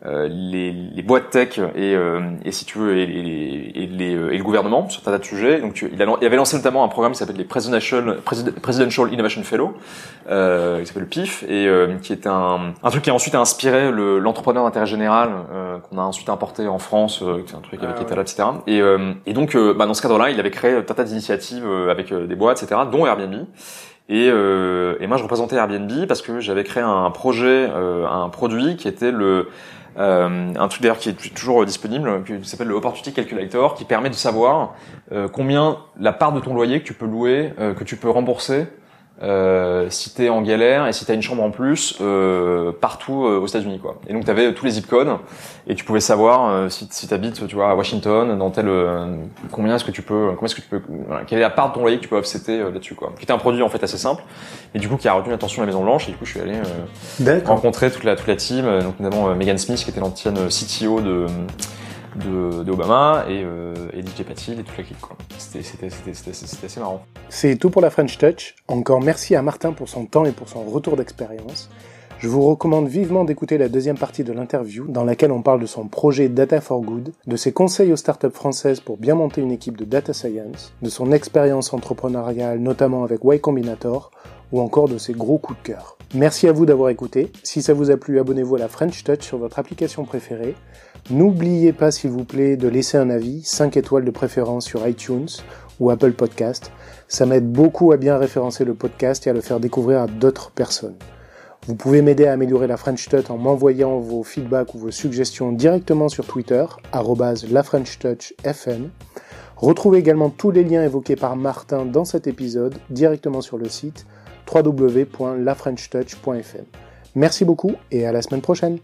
euh, les, les, boîtes tech et, euh, et si tu veux et, et, les, euh, et, le gouvernement sur un tas de sujets. Donc tu, il, avait lancé notamment un programme qui s'appelle les Presidential, Presidential Innovation Fellow, euh, qui s'appelle le PIF et qui est un, un truc qui a ensuite inspiré l'entrepreneur d'intérêt général qu'on a ensuite importé en France, c'est un truc avec ah, etc. Et, et donc bah, dans ce cadre-là, il avait créé un tas d'initiatives avec des boîtes, etc., dont Airbnb. Et, euh, et, moi, je représentais Airbnb parce que j'avais créé un projet, euh, un produit qui était le euh, un truc d'ailleurs qui est toujours disponible, qui s'appelle le Opportunity Calculator, qui permet de savoir euh, combien la part de ton loyer que tu peux louer, euh, que tu peux rembourser euh, si t'es en galère et si t'as une chambre en plus euh, partout euh, aux États-Unis quoi. Et donc t'avais tous les zip codes et tu pouvais savoir euh, si, si t'habites tu vois à Washington dans tel combien est-ce que tu peux comment est-ce que tu peux voilà, quelle est la part de ton loyer que tu peux offsetter là-dessus quoi. Qui était un produit en fait assez simple et du coup qui a retenu l'attention de la Maison Blanche et du coup je suis allé rencontrer toute la toute la team donc notamment Megan Smith qui était l'ancienne CTO de de, Obama et, euh, et DJ Patil et toute l'équipe. C'était assez marrant. C'est tout pour la French Touch. Encore merci à Martin pour son temps et pour son retour d'expérience. Je vous recommande vivement d'écouter la deuxième partie de l'interview dans laquelle on parle de son projet Data for Good, de ses conseils aux startups françaises pour bien monter une équipe de data science, de son expérience entrepreneuriale notamment avec Y Combinator ou encore de ses gros coups de cœur. Merci à vous d'avoir écouté. Si ça vous a plu, abonnez-vous à la French Touch sur votre application préférée. N'oubliez pas s'il vous plaît de laisser un avis, 5 étoiles de préférence sur iTunes ou Apple Podcast. Ça m'aide beaucoup à bien référencer le podcast et à le faire découvrir à d'autres personnes. Vous pouvez m'aider à améliorer la French Touch en m'envoyant vos feedbacks ou vos suggestions directement sur Twitter, la French Touch FM. Retrouvez également tous les liens évoqués par Martin dans cet épisode directement sur le site www.lafrenchtouch.fm. Merci beaucoup et à la semaine prochaine.